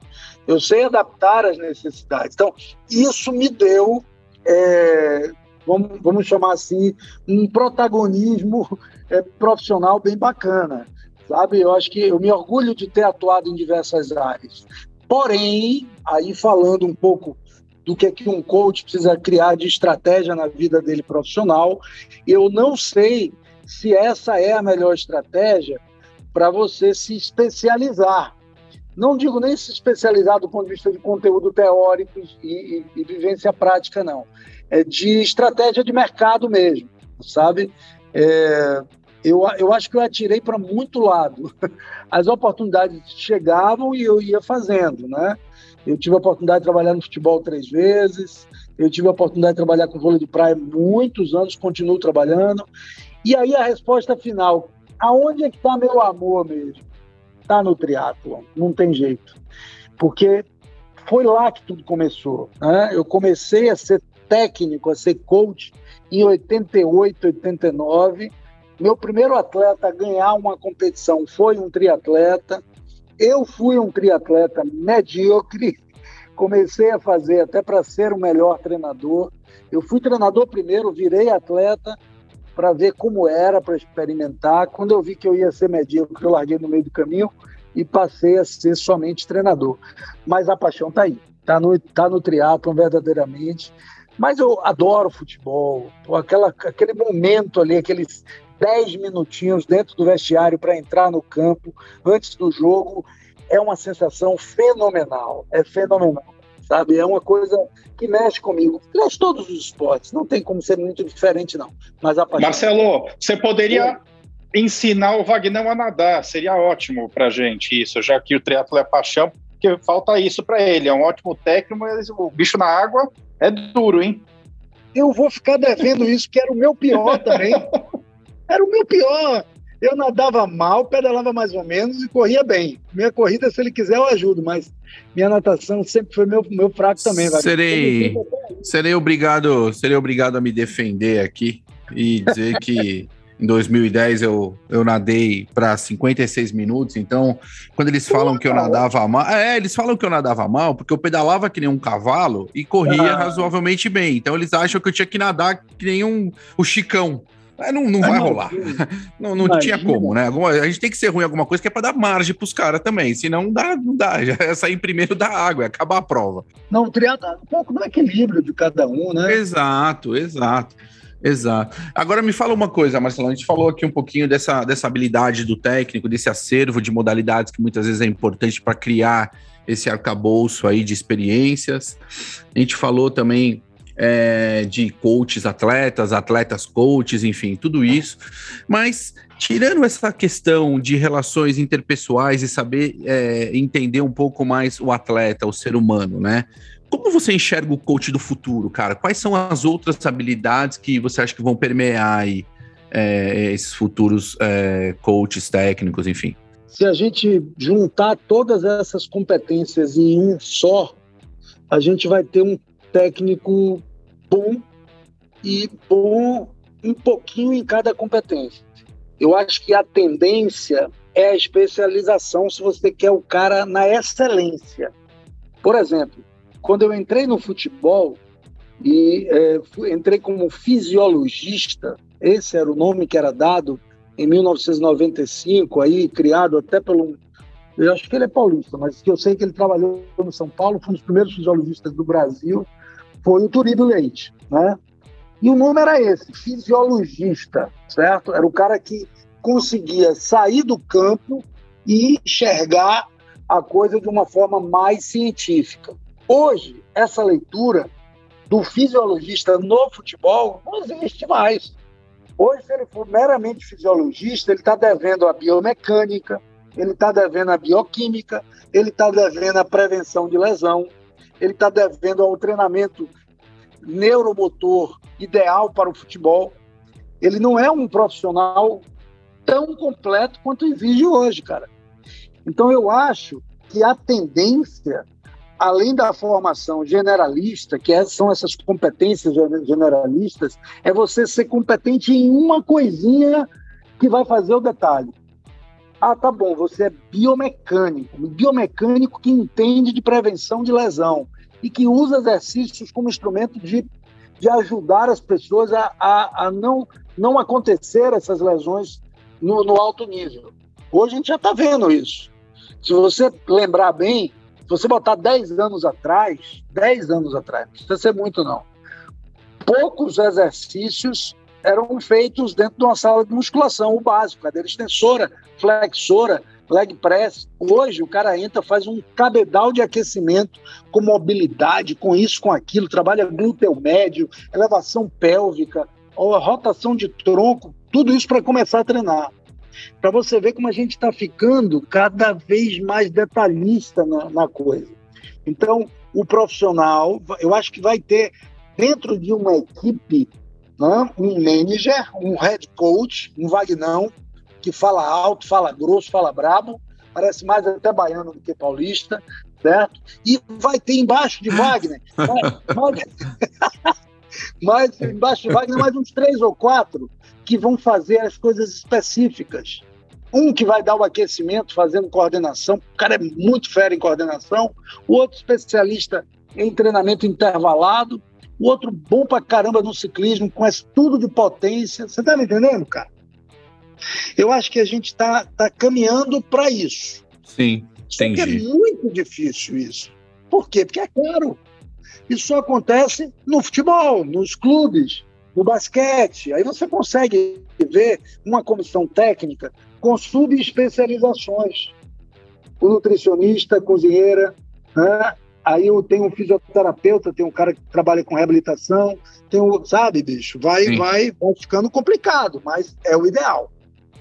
Eu sei adaptar as necessidades. Então, isso me deu, é, vamos, vamos chamar assim, um protagonismo é, profissional bem bacana. Sabe? Eu acho que eu me orgulho de ter atuado em diversas áreas. Porém, aí falando um pouco do que, é que um coach precisa criar de estratégia na vida dele profissional, eu não sei se essa é a melhor estratégia para você se especializar. Não digo nem se especializar do ponto de vista de conteúdo teórico e, e, e vivência prática, não. É de estratégia de mercado mesmo, sabe? É, eu, eu acho que eu atirei para muito lado. As oportunidades chegavam e eu ia fazendo, né? Eu tive a oportunidade de trabalhar no futebol três vezes, eu tive a oportunidade de trabalhar com vôlei de praia muitos anos, continuo trabalhando. E aí a resposta final, aonde é que está meu amor mesmo? Está no triatlo, não tem jeito. Porque foi lá que tudo começou. Né? Eu comecei a ser técnico, a ser coach em 88, 89. Meu primeiro atleta a ganhar uma competição foi um triatleta. Eu fui um triatleta medíocre, comecei a fazer até para ser o melhor treinador. Eu fui treinador primeiro, virei atleta, para ver como era, para experimentar. Quando eu vi que eu ia ser medíocre, eu larguei no meio do caminho e passei a ser somente treinador. Mas a paixão está aí, está no, tá no triatlon verdadeiramente. Mas eu adoro futebol, aquela, aquele momento ali, aqueles 10 minutinhos dentro do vestiário para entrar no campo antes do jogo, é uma sensação fenomenal, é fenomenal sabe? É uma coisa que mexe comigo. Mexe todos os esportes, não tem como ser muito diferente, não. Mas a Marcelo, você poderia ensinar o Wagner a nadar, seria ótimo pra gente isso, já que o triatlo é paixão, porque falta isso para ele. É um ótimo técnico, mas o bicho na água é duro, hein? Eu vou ficar devendo isso, que era o meu pior também. Era o meu pior. Eu nadava mal, pedalava mais ou menos e corria bem. Minha corrida, se ele quiser, eu ajudo, mas minha natação sempre foi meu, meu fraco também. Serei, serei, obrigado, serei obrigado a me defender aqui e dizer que em 2010 eu, eu nadei para 56 minutos, então quando eles falam que eu nadava mal, é, eles falam que eu nadava mal porque eu pedalava que nem um cavalo e corria ah. razoavelmente bem. Então eles acham que eu tinha que nadar que nem um o Chicão. Mas não, não vai rolar. Não, não tinha como, né? A gente tem que ser ruim em alguma coisa que é para dar margem para os caras também. Senão não dá, não dá. Já é sair primeiro da água, é acabar a prova. Não, triatlo um pouco do equilíbrio de cada um, né? Exato, exato. Exato. Agora me fala uma coisa, Marcelo. A gente falou aqui um pouquinho dessa, dessa habilidade do técnico, desse acervo de modalidades que muitas vezes é importante para criar esse arcabouço aí de experiências. A gente falou também é, de coaches atletas, atletas coaches, enfim, tudo isso. Mas tirando essa questão de relações interpessoais e saber é, entender um pouco mais o atleta, o ser humano, né? Como você enxerga o coach do futuro, cara? Quais são as outras habilidades que você acha que vão permear aí é, esses futuros é, coaches técnicos, enfim? Se a gente juntar todas essas competências em um só, a gente vai ter um técnico bom e bom um pouquinho em cada competência. Eu acho que a tendência é a especialização se você quer o cara na excelência. Por exemplo, quando eu entrei no futebol e é, entrei como fisiologista, esse era o nome que era dado em 1995, aí criado até pelo eu acho que ele é paulista, mas que eu sei que ele trabalhou no São Paulo, foi um dos primeiros fisiologistas do Brasil, foi o Turíbio Leite, né? E o nome era esse, fisiologista, certo? Era o cara que conseguia sair do campo e enxergar a coisa de uma forma mais científica. Hoje, essa leitura do fisiologista no futebol não existe mais. Hoje, se ele for meramente fisiologista, ele está devendo a biomecânica, ele está devendo a bioquímica, ele está devendo a prevenção de lesão, ele está devendo ao treinamento neuromotor ideal para o futebol. Ele não é um profissional tão completo quanto exige hoje, cara. Então eu acho que a tendência além da formação generalista, que é, são essas competências generalistas, é você ser competente em uma coisinha que vai fazer o detalhe. Ah, tá bom, você é biomecânico, biomecânico que entende de prevenção de lesão e que usa exercícios como instrumento de, de ajudar as pessoas a, a, a não, não acontecer essas lesões no, no alto nível. Hoje a gente já está vendo isso. Se você lembrar bem, se você botar 10 anos atrás, 10 anos atrás, não precisa ser muito não, poucos exercícios eram feitos dentro de uma sala de musculação, o básico, cadeira extensora, flexora, leg press. Hoje o cara entra, faz um cabedal de aquecimento com mobilidade, com isso, com aquilo, trabalha glúteo médio, elevação pélvica, rotação de tronco, tudo isso para começar a treinar. Para você ver como a gente está ficando cada vez mais detalhista na, na coisa. Então, o profissional, eu acho que vai ter dentro de uma equipe né? um manager, um head coach, um Vagnão, que fala alto, fala grosso, fala brabo, parece mais até baiano do que paulista, certo? E vai ter embaixo de Wagner, mais, embaixo de Wagner, mais uns três ou quatro que vão fazer as coisas específicas. Um que vai dar o aquecimento fazendo coordenação, o cara é muito fera em coordenação, o outro especialista em treinamento intervalado, o outro bom pra caramba no ciclismo, conhece tudo de potência. Você tá me entendendo, cara? Eu acho que a gente está tá caminhando para isso. Sim, entendi. Que é muito difícil isso. Por quê? Porque é caro. Isso só acontece no futebol, nos clubes, no basquete. Aí você consegue ver uma comissão técnica com subespecializações. O nutricionista, a cozinheira, né? Aí eu tenho um fisioterapeuta, tem um cara que trabalha com reabilitação, tem um, sabe, bicho, vai, vai, vai ficando complicado, mas é o ideal.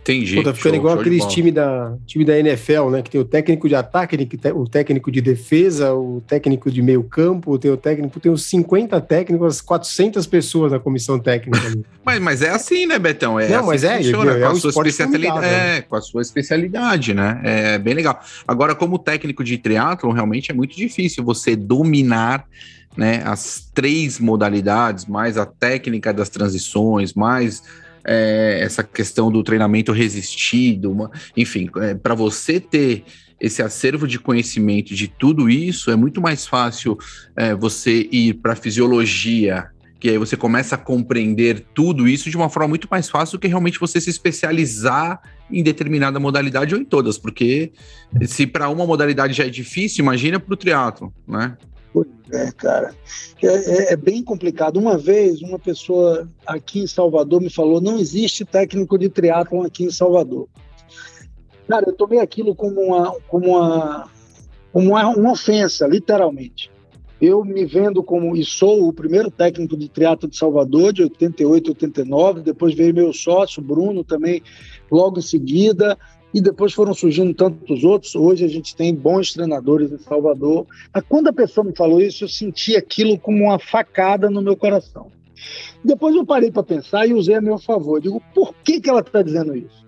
Entendi. Pô, tá ficando show, igual show aqueles time da, time da NFL, né? Que tem o técnico de ataque, o técnico de defesa, o técnico de meio campo, tem o técnico, tem uns 50 técnicos, 400 pessoas na comissão técnica. mas, mas é assim, né, Betão? É Não, assim mas é, funciona, é, com, a sua especialidade, é, com a sua especialidade, né? É bem legal. Agora, como técnico de triatlon, realmente é muito difícil você dominar né, as três modalidades, mais a técnica das transições, mais é, essa questão do treinamento resistido, uma, enfim, é, para você ter esse acervo de conhecimento de tudo isso, é muito mais fácil é, você ir para fisiologia, que aí você começa a compreender tudo isso de uma forma muito mais fácil do que realmente você se especializar em determinada modalidade ou em todas, porque se para uma modalidade já é difícil, imagina para o triatlo, né? Pois é, cara. É, é, é, bem complicado. Uma vez, uma pessoa aqui em Salvador me falou: não existe técnico de triatlon aqui em Salvador. Cara, eu tomei aquilo como uma, como uma, como uma, uma ofensa, literalmente. Eu me vendo como, e sou o primeiro técnico de triatlo de Salvador, de 88, 89, depois veio meu sócio, Bruno, também, logo em seguida, e depois foram surgindo tantos outros. Hoje a gente tem bons treinadores em Salvador. Mas quando a pessoa me falou isso, eu senti aquilo como uma facada no meu coração. Depois eu parei para pensar e usei a meu favor. digo, por que, que ela está dizendo isso?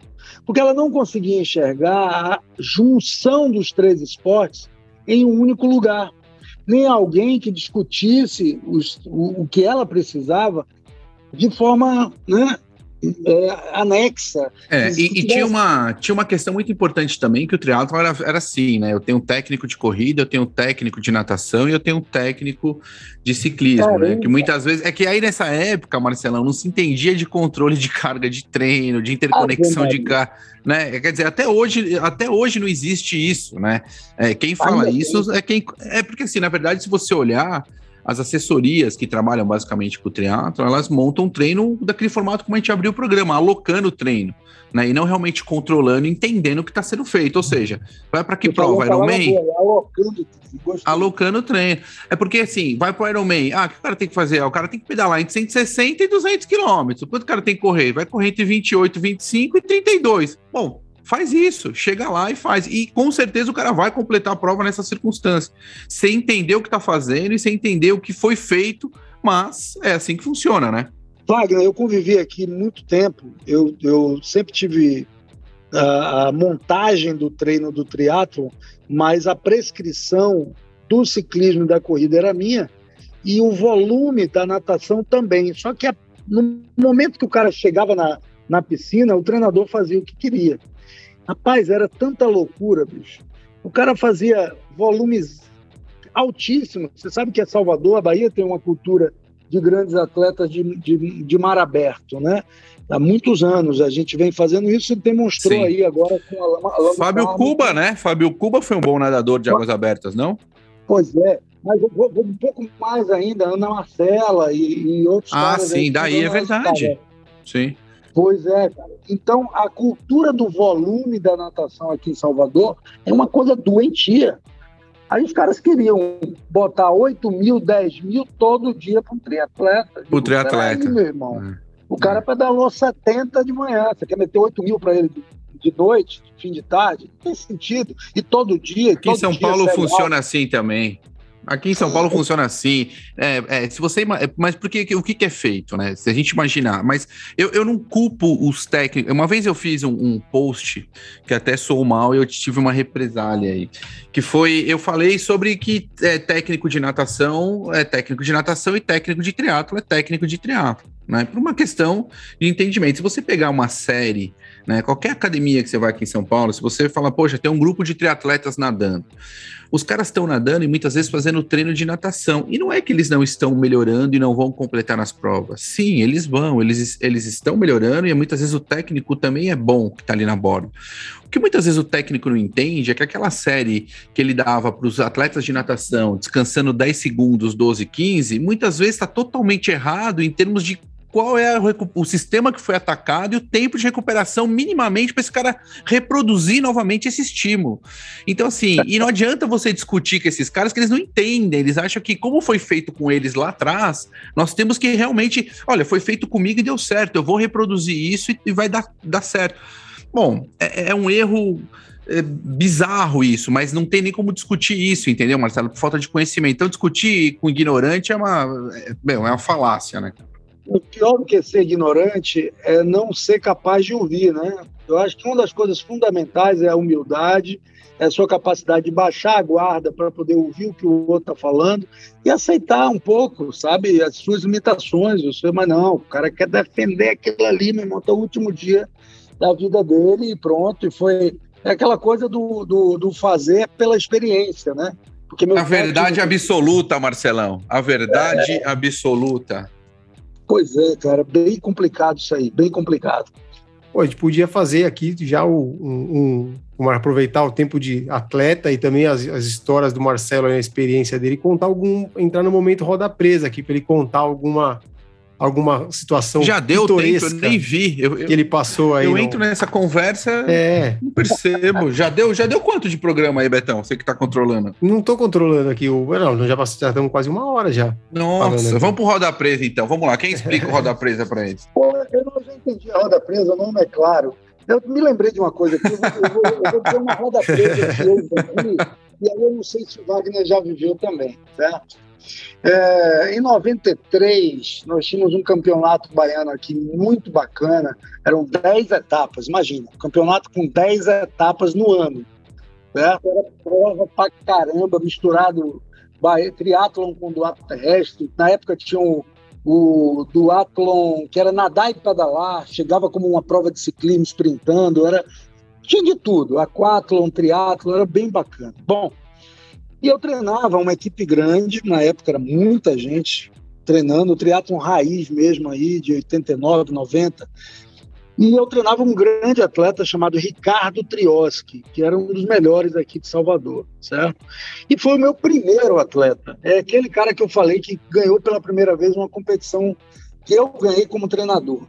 Porque ela não conseguia enxergar a junção dos três esportes em um único lugar. Nem alguém que discutisse os, o, o que ela precisava de forma né, anexa. É, e, e tinha, uma, tinha uma questão muito importante também, que o triatlo era, era assim, né? Eu tenho um técnico de corrida, eu tenho um técnico de natação e eu tenho um técnico de ciclismo, Caramba. né? Que muitas vezes... É que aí nessa época, Marcelão, não se entendia de controle de carga de treino, de interconexão ah, de carga, né? Quer dizer, até hoje, até hoje não existe isso, né? É, quem fala isso é quem... É porque, assim, na verdade, se você olhar as assessorias que trabalham basicamente com o triatlo, elas montam um treino daquele formato como a gente abriu o programa, alocando o treino, né? E não realmente controlando, entendendo o que está sendo feito. Ou seja, vai para que prova? Ironman? Alocando, alocando o treino. É porque assim, vai para o Ironman. Ah, o que o cara tem que fazer? Ah, o cara tem que pedalar entre 160 e 200 quilômetros. Quanto o cara tem que correr? Vai correr entre 28, 25 e 32. Bom, faz isso, chega lá e faz. E com certeza o cara vai completar a prova nessa circunstância. Sem entender o que está fazendo e sem entender o que foi feito, mas é assim que funciona, né? Wagner, eu convivi aqui muito tempo, eu, eu sempre tive a, a montagem do treino do triatlo, mas a prescrição do ciclismo e da corrida era minha, e o volume da natação também. Só que a, no momento que o cara chegava na, na piscina, o treinador fazia o que queria. Rapaz, era tanta loucura, bicho. O cara fazia volumes altíssimos. Você sabe que é Salvador, a Bahia tem uma cultura de grandes atletas de, de, de mar aberto, né? Há muitos anos a gente vem fazendo isso e demonstrou Sim. aí agora com a Lama, Lama Fábio Cuba, né? Fábio Cuba foi um bom nadador de águas abertas, não? Pois é, mas eu vou, vou um pouco mais ainda, Ana Marcela e, e outros Ah, sim, daí é verdade. Sim. Pois é, cara. Então, a cultura do volume da natação aqui em Salvador é uma coisa doentia. Aí os caras queriam botar 8 mil, 10 mil todo dia para um triatleta. O triatleta. Aí, meu irmão. É. O cara pedalou 70 de manhã. Você quer meter 8 mil para ele de noite, de fim de tarde? Não tem sentido. E todo dia. Aqui em São Paulo funciona assim também. Aqui em São Paulo funciona assim. É, é, se você, mas porque o que, que, é feito, né? Se a gente imaginar, mas eu, eu não culpo os técnicos. Uma vez eu fiz um, um, post que até sou mal e eu tive uma represália aí, que foi eu falei sobre que é, técnico de natação é técnico de natação e técnico de triatlo é técnico de triatlo, né? Por uma questão de entendimento. Se você pegar uma série né? Qualquer academia que você vai aqui em São Paulo, se você fala, poxa, tem um grupo de triatletas nadando. Os caras estão nadando e muitas vezes fazendo treino de natação. E não é que eles não estão melhorando e não vão completar nas provas. Sim, eles vão, eles, eles estão melhorando e muitas vezes o técnico também é bom que está ali na borda. O que muitas vezes o técnico não entende é que aquela série que ele dava para os atletas de natação, descansando 10 segundos, 12, 15, muitas vezes está totalmente errado em termos de qual é o sistema que foi atacado e o tempo de recuperação minimamente para esse cara reproduzir novamente esse estímulo. Então, assim, e não adianta você discutir com esses caras que eles não entendem, eles acham que, como foi feito com eles lá atrás, nós temos que realmente, olha, foi feito comigo e deu certo, eu vou reproduzir isso e, e vai dar, dar certo. Bom, é, é um erro. É bizarro isso, mas não tem nem como discutir isso, entendeu, Marcelo? Por falta de conhecimento. Então, discutir com ignorante é uma, é, é uma falácia, né? O pior do que ser ignorante é não ser capaz de ouvir, né? Eu acho que uma das coisas fundamentais é a humildade, é a sua capacidade de baixar a guarda para poder ouvir o que o outro está falando e aceitar um pouco, sabe, as suas limitações. O seu, mas não, o cara quer defender aquilo ali, meu irmão, até o último dia da vida dele e pronto. E foi é aquela coisa do, do, do fazer pela experiência, né? Porque a verdade absoluta, Marcelão. A verdade é... absoluta. Pois é, cara, bem complicado isso aí, bem complicado. Pô, a gente podia fazer aqui já o, um, um, aproveitar o tempo de atleta e também as, as histórias do Marcelo, a experiência dele, contar algum, entrar no momento roda presa aqui, para ele contar alguma alguma situação já deu tempo, eu nem vi eu, que ele passou aí. Eu no... entro nessa conversa, é. não percebo. Já deu, já deu quanto de programa aí, Betão? Você que tá controlando? Não tô controlando aqui o, não, já passou, já estamos quase uma hora já. Nossa, vamos pro Roda Presa então. Vamos lá, quem explica o Roda Presa para eles? Pô, eu não já entendi a Roda Presa, o nome é claro. Eu me lembrei de uma coisa aqui, eu vou, eu vou, eu vou ter uma Roda Presa aqui, e aí eu não sei se o Wagner já viveu também, certo? É, em 93, nós tínhamos um campeonato baiano aqui muito bacana. Eram 10 etapas, imagina, campeonato com 10 etapas no ano. Certo? Era prova pra caramba, misturado triatlon com duato terrestre. Na época tinha o, o duatlon, que era nadar e pedalar, chegava como uma prova de ciclismo, sprintando, era, tinha de tudo. Aquatlon, triatlon, era bem bacana. Bom, e eu treinava uma equipe grande, na época era muita gente treinando, o triatlon raiz mesmo aí, de 89, 90. E eu treinava um grande atleta chamado Ricardo Trioski, que era um dos melhores aqui de Salvador, certo? E foi o meu primeiro atleta. É aquele cara que eu falei que ganhou pela primeira vez uma competição que eu ganhei como treinador.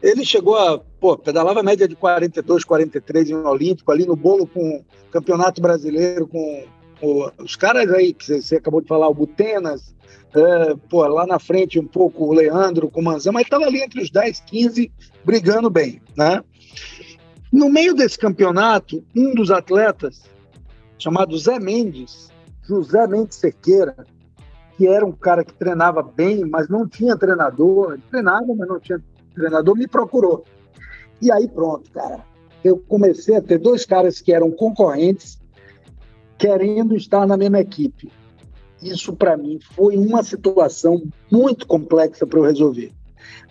Ele chegou a, pô, pedalava média de 42, 43 em um Olímpico, ali no bolo com o Campeonato Brasileiro, com os caras aí que você acabou de falar, o Butenas, é, pô, lá na frente um pouco o Leandro com o Manzão, mas estava ali entre os 10, 15, brigando bem, né? No meio desse campeonato, um dos atletas, chamado Zé Mendes, José Mendes Sequeira, que era um cara que treinava bem, mas não tinha treinador, treinava, mas não tinha treinador, me procurou. E aí pronto, cara. Eu comecei a ter dois caras que eram concorrentes querendo estar na mesma equipe. isso para mim foi uma situação muito complexa para eu resolver.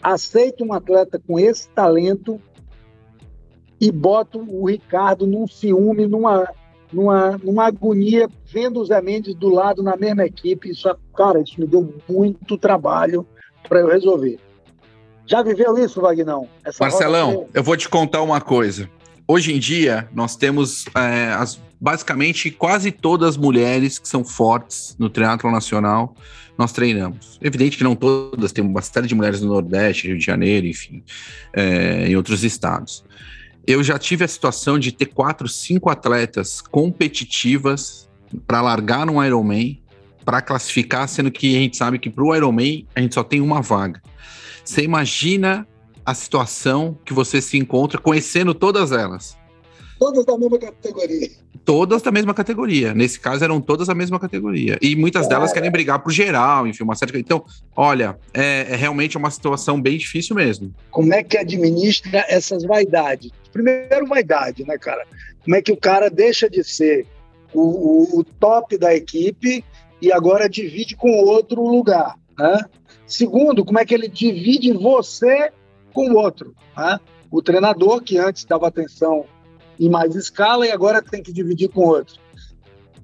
Aceito um atleta com esse talento e boto o Ricardo num ciúme, numa, numa, numa agonia, vendo o Zé Mendes do lado na mesma equipe. Isso, cara, isso me deu muito trabalho para eu resolver. Já viveu isso, Vagnão? Essa Marcelão, eu vou te contar uma coisa. Hoje em dia, nós temos é, as, basicamente quase todas as mulheres que são fortes no triatlo nacional, nós treinamos. Evidente que não todas, tem bastante de mulheres no Nordeste, Rio de Janeiro, enfim, é, em outros estados. Eu já tive a situação de ter quatro, cinco atletas competitivas para largar no Ironman, para classificar, sendo que a gente sabe que para o Ironman a gente só tem uma vaga. Você imagina a situação que você se encontra conhecendo todas elas? Todas da mesma categoria. Todas da mesma categoria. Nesse caso, eram todas da mesma categoria. E muitas é. delas querem brigar pro geral, enfim, uma série. Então, olha, é, é, realmente uma situação bem difícil mesmo. Como é que administra essas vaidades? Primeiro, vaidade, né, cara? Como é que o cara deixa de ser o, o, o top da equipe e agora divide com outro lugar, né? Segundo, como é que ele divide você com o outro. Né? O treinador, que antes dava atenção em mais escala e agora tem que dividir com outro.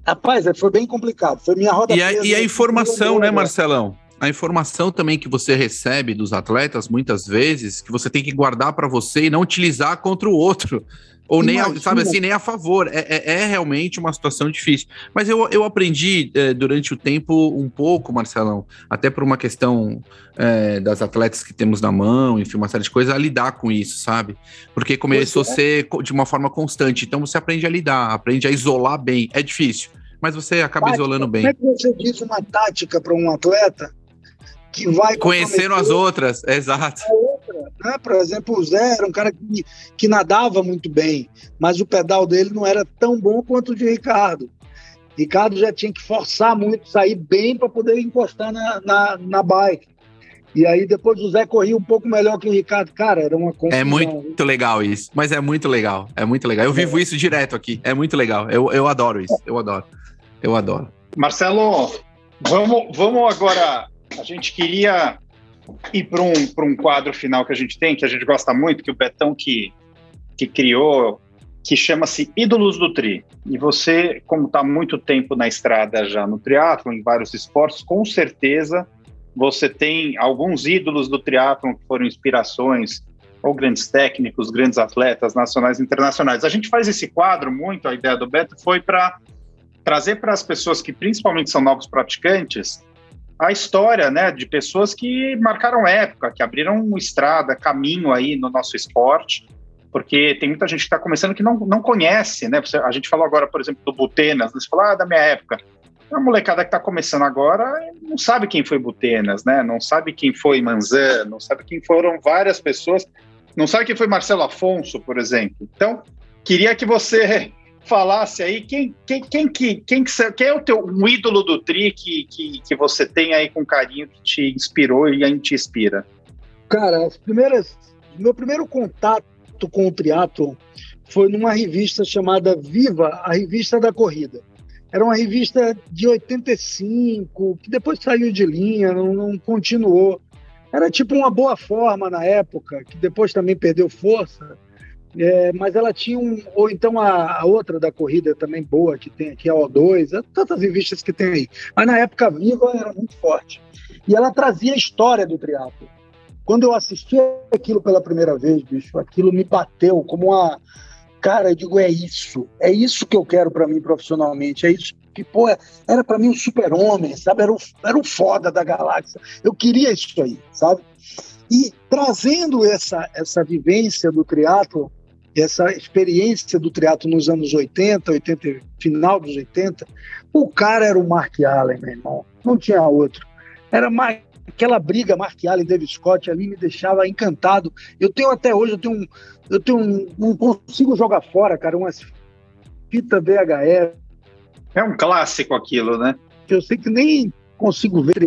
Rapaz, é, foi bem complicado. Foi minha roda E a, e a informação, né, Marcelão? A informação também que você recebe dos atletas, muitas vezes, que você tem que guardar para você e não utilizar contra o outro. Ou nem, a, sabe assim, nem a favor. É, é, é, realmente uma situação difícil. Mas eu, eu aprendi é, durante o tempo um pouco, Marcelão, até por uma questão é, das atletas que temos na mão, enfim, uma série de coisas, a lidar com isso, sabe? Porque começou a ser de uma forma constante. Então você aprende a lidar, aprende a isolar bem. É difícil, mas você acaba tática, isolando bem. Como é que você diz uma tática para um atleta que vai. Conhecendo as outras, exato. Né? Por exemplo, o Zé era um cara que, que nadava muito bem, mas o pedal dele não era tão bom quanto o de Ricardo. Ricardo já tinha que forçar muito, sair bem para poder encostar na, na, na, bike. E aí depois o Zé corria um pouco melhor que o Ricardo. Cara, era uma confusão. É muito legal isso, mas é muito legal, é muito legal. Eu vivo é. isso direto aqui, é muito legal. Eu, eu adoro isso, eu adoro, eu adoro. Marcelo, vamos, vamos agora. A gente queria e para um, um quadro final que a gente tem, que a gente gosta muito, que o Betão que, que criou, que chama-se Ídolos do Tri. E você, como está muito tempo na estrada já no triatlo, em vários esportes, com certeza você tem alguns ídolos do triatlo que foram inspirações, ou grandes técnicos, grandes atletas nacionais e internacionais. A gente faz esse quadro muito, a ideia do Beto foi para trazer para as pessoas que principalmente são novos praticantes, a história né, de pessoas que marcaram época, que abriram estrada, caminho aí no nosso esporte, porque tem muita gente que está começando que não, não conhece, né? a gente falou agora, por exemplo, do Butenas, né? você falou, ah, da minha época. A molecada que está começando agora não sabe quem foi Butenas, né? Não sabe quem foi Manzan, não sabe quem foram várias pessoas, não sabe quem foi Marcelo Afonso, por exemplo. Então, queria que você falasse aí quem, quem, quem, que, quem, que, quem é o teu um ídolo do tri que, que, que você tem aí com carinho que te inspirou e ainda te inspira? Cara, as primeiras, meu primeiro contato com o triatlo foi numa revista chamada Viva, a revista da corrida. Era uma revista de 85, que depois saiu de linha, não, não continuou. Era tipo uma boa forma na época, que depois também perdeu força é, mas ela tinha um. Ou então a, a, outra da corrida também boa, que tem aqui, a O2, é, tantas revistas que tem aí. Mas na época viva era muito forte. E ela trazia a história do triatlo. Quando eu assisti aquilo pela primeira vez, bicho, aquilo me bateu como uma. Cara, eu digo, é isso. É isso que eu quero para mim profissionalmente. É isso que, pô, era para mim um super-homem, sabe? Era o, era o foda da galáxia. Eu queria isso aí, sabe? E trazendo essa, essa vivência do triatlo essa experiência do triatlo nos anos 80, 80, final dos 80, o cara era o Mark Allen, meu irmão. Não tinha outro. Era mais, aquela briga Mark Allen e David Scott ali me deixava encantado. Eu tenho até hoje, eu tenho um, eu tenho um, não consigo jogar fora, cara, umas fita VHS. É um clássico aquilo, né? Eu sei que nem consigo ver.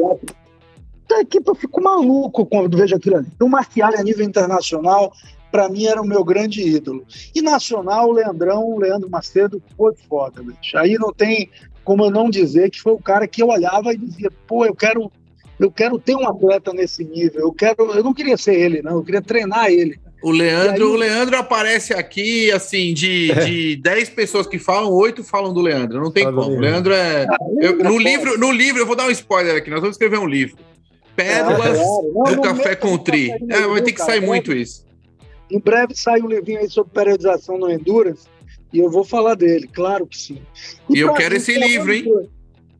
Da equipe eu fico maluco quando vejo aquilo ali. O Mark Allen a nível internacional para mim era o meu grande ídolo. E nacional, o Leandrão, o Leandro Macedo, foi foda, bicho. Aí não tem como eu não dizer que foi o cara que eu olhava e dizia, pô, eu quero, eu quero ter um atleta nesse nível. Eu quero, eu não queria ser ele, não, eu queria treinar ele. O Leandro, aí... o Leandro aparece aqui, assim, de, de 10 pessoas que falam, 8 falam do Leandro. Não tem Fala como. O Leandro é. Ah, eu, no, livro, no livro, eu vou dar um spoiler aqui, nós vamos escrever um livro. Pérolas é, do Café com Tri. É, vai ter que sair muito isso. Em breve sai um livrinho aí sobre periodização no Endurance e eu vou falar dele, claro que sim. E, e eu quero esse livro, hein?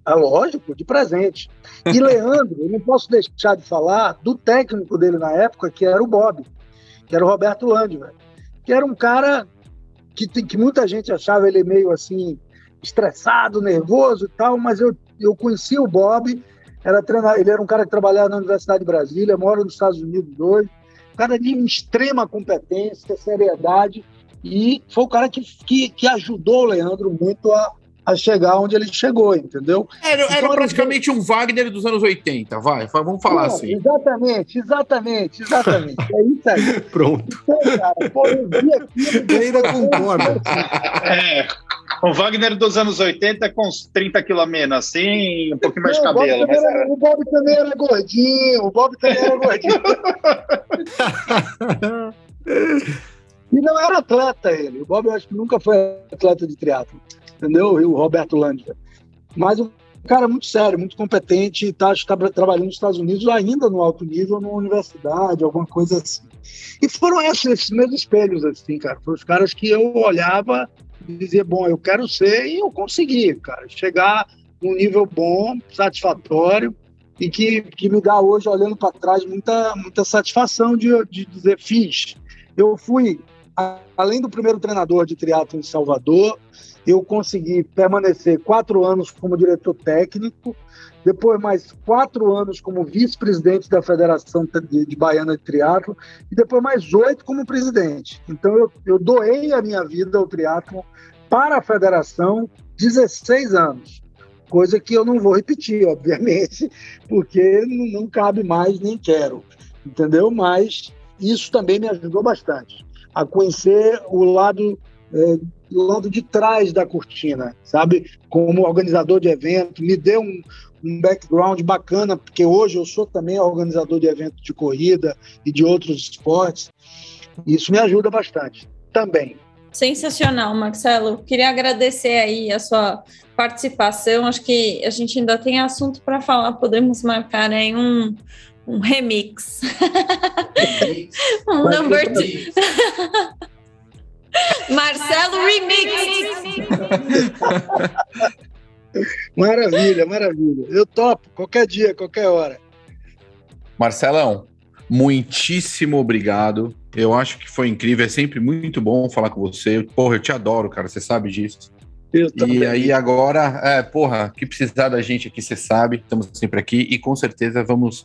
É lógico, de presente. E Leandro, eu não posso deixar de falar do técnico dele na época, que era o Bob, que era o Roberto Landwehr, que era um cara que, que muita gente achava ele meio assim, estressado, nervoso e tal, mas eu, eu conheci o Bob, era treinar, ele era um cara que trabalhava na Universidade de Brasília, mora nos Estados Unidos hoje, cara de extrema competência, seriedade, e foi o cara que, que, que ajudou o Leandro muito a, a chegar onde ele chegou, entendeu? Era, então, era praticamente um Wagner dos anos 80, vai, vamos falar é, assim. Exatamente, exatamente, exatamente. É isso aí. Pronto. Então, cara, pô, eu vi aquilo. Eu ainda concordo. É, o Wagner dos anos 80 com uns 30 quilos a menos, assim, um pouquinho mais de cabelo. Mas era, O Bob também era gordinho, o Bob também era gordinho. e não era atleta ele. O Bob eu acho que nunca foi atleta de triatlo, entendeu? E o Roberto Landia. Mas o cara muito sério, muito competente, e tá, está trabalhando nos Estados Unidos ainda no alto nível, numa universidade, alguma coisa assim. E foram esses, esses meus espelhos, assim, cara. Foram os caras que eu olhava dizer, bom, eu quero ser, e eu consegui, cara, chegar num nível bom, satisfatório, e que, que me dá hoje, olhando para trás, muita, muita satisfação de, de dizer, fiz. Eu fui, além do primeiro treinador de triatlo em Salvador, eu consegui permanecer quatro anos como diretor técnico, depois mais quatro anos como vice-presidente da Federação de, Baiana de Triatlo e depois mais oito como presidente. Então eu, eu doei a minha vida ao triatlo para a federação 16 anos, coisa que eu não vou repetir, obviamente, porque não, cabe mais nem quero, entendeu? Mas isso também me ajudou bastante a conhecer o lado do lado de trás da cortina, sabe? Como organizador de evento, me deu um, um background bacana, porque hoje eu sou também organizador de eventos de corrida e de outros esportes. Isso me ajuda bastante também. Sensacional, Marcelo. Queria agradecer aí a sua participação. Acho que a gente ainda tem assunto para falar. Podemos marcar aí um, um remix. um number two. Marcelo Remix. maravilha, maravilha. Eu topo, qualquer dia, qualquer hora. Marcelão, muitíssimo obrigado. Eu acho que foi incrível, é sempre muito bom falar com você. Porra, eu te adoro, cara, você sabe disso. E aí agora, é, porra, que precisar da gente aqui, você sabe, estamos sempre aqui e com certeza vamos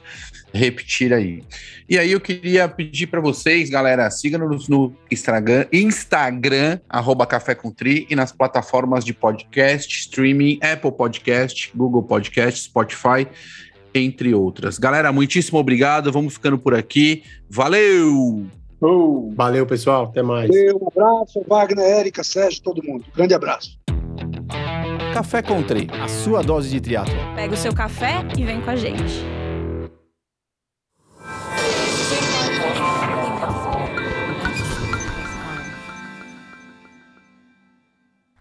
repetir aí. E aí eu queria pedir para vocês, galera, sigam-nos no Instagram, Instagram, arroba Café com Tri, e nas plataformas de podcast, streaming, Apple Podcast, Google Podcast, Spotify, entre outras. Galera, muitíssimo obrigado, vamos ficando por aqui. Valeu! Valeu, pessoal. Até mais. Valeu, um abraço, Wagner, Érica, Sérgio, todo mundo. Grande abraço. Café Country, a sua dose de triatlo. Pega o seu café e vem com a gente.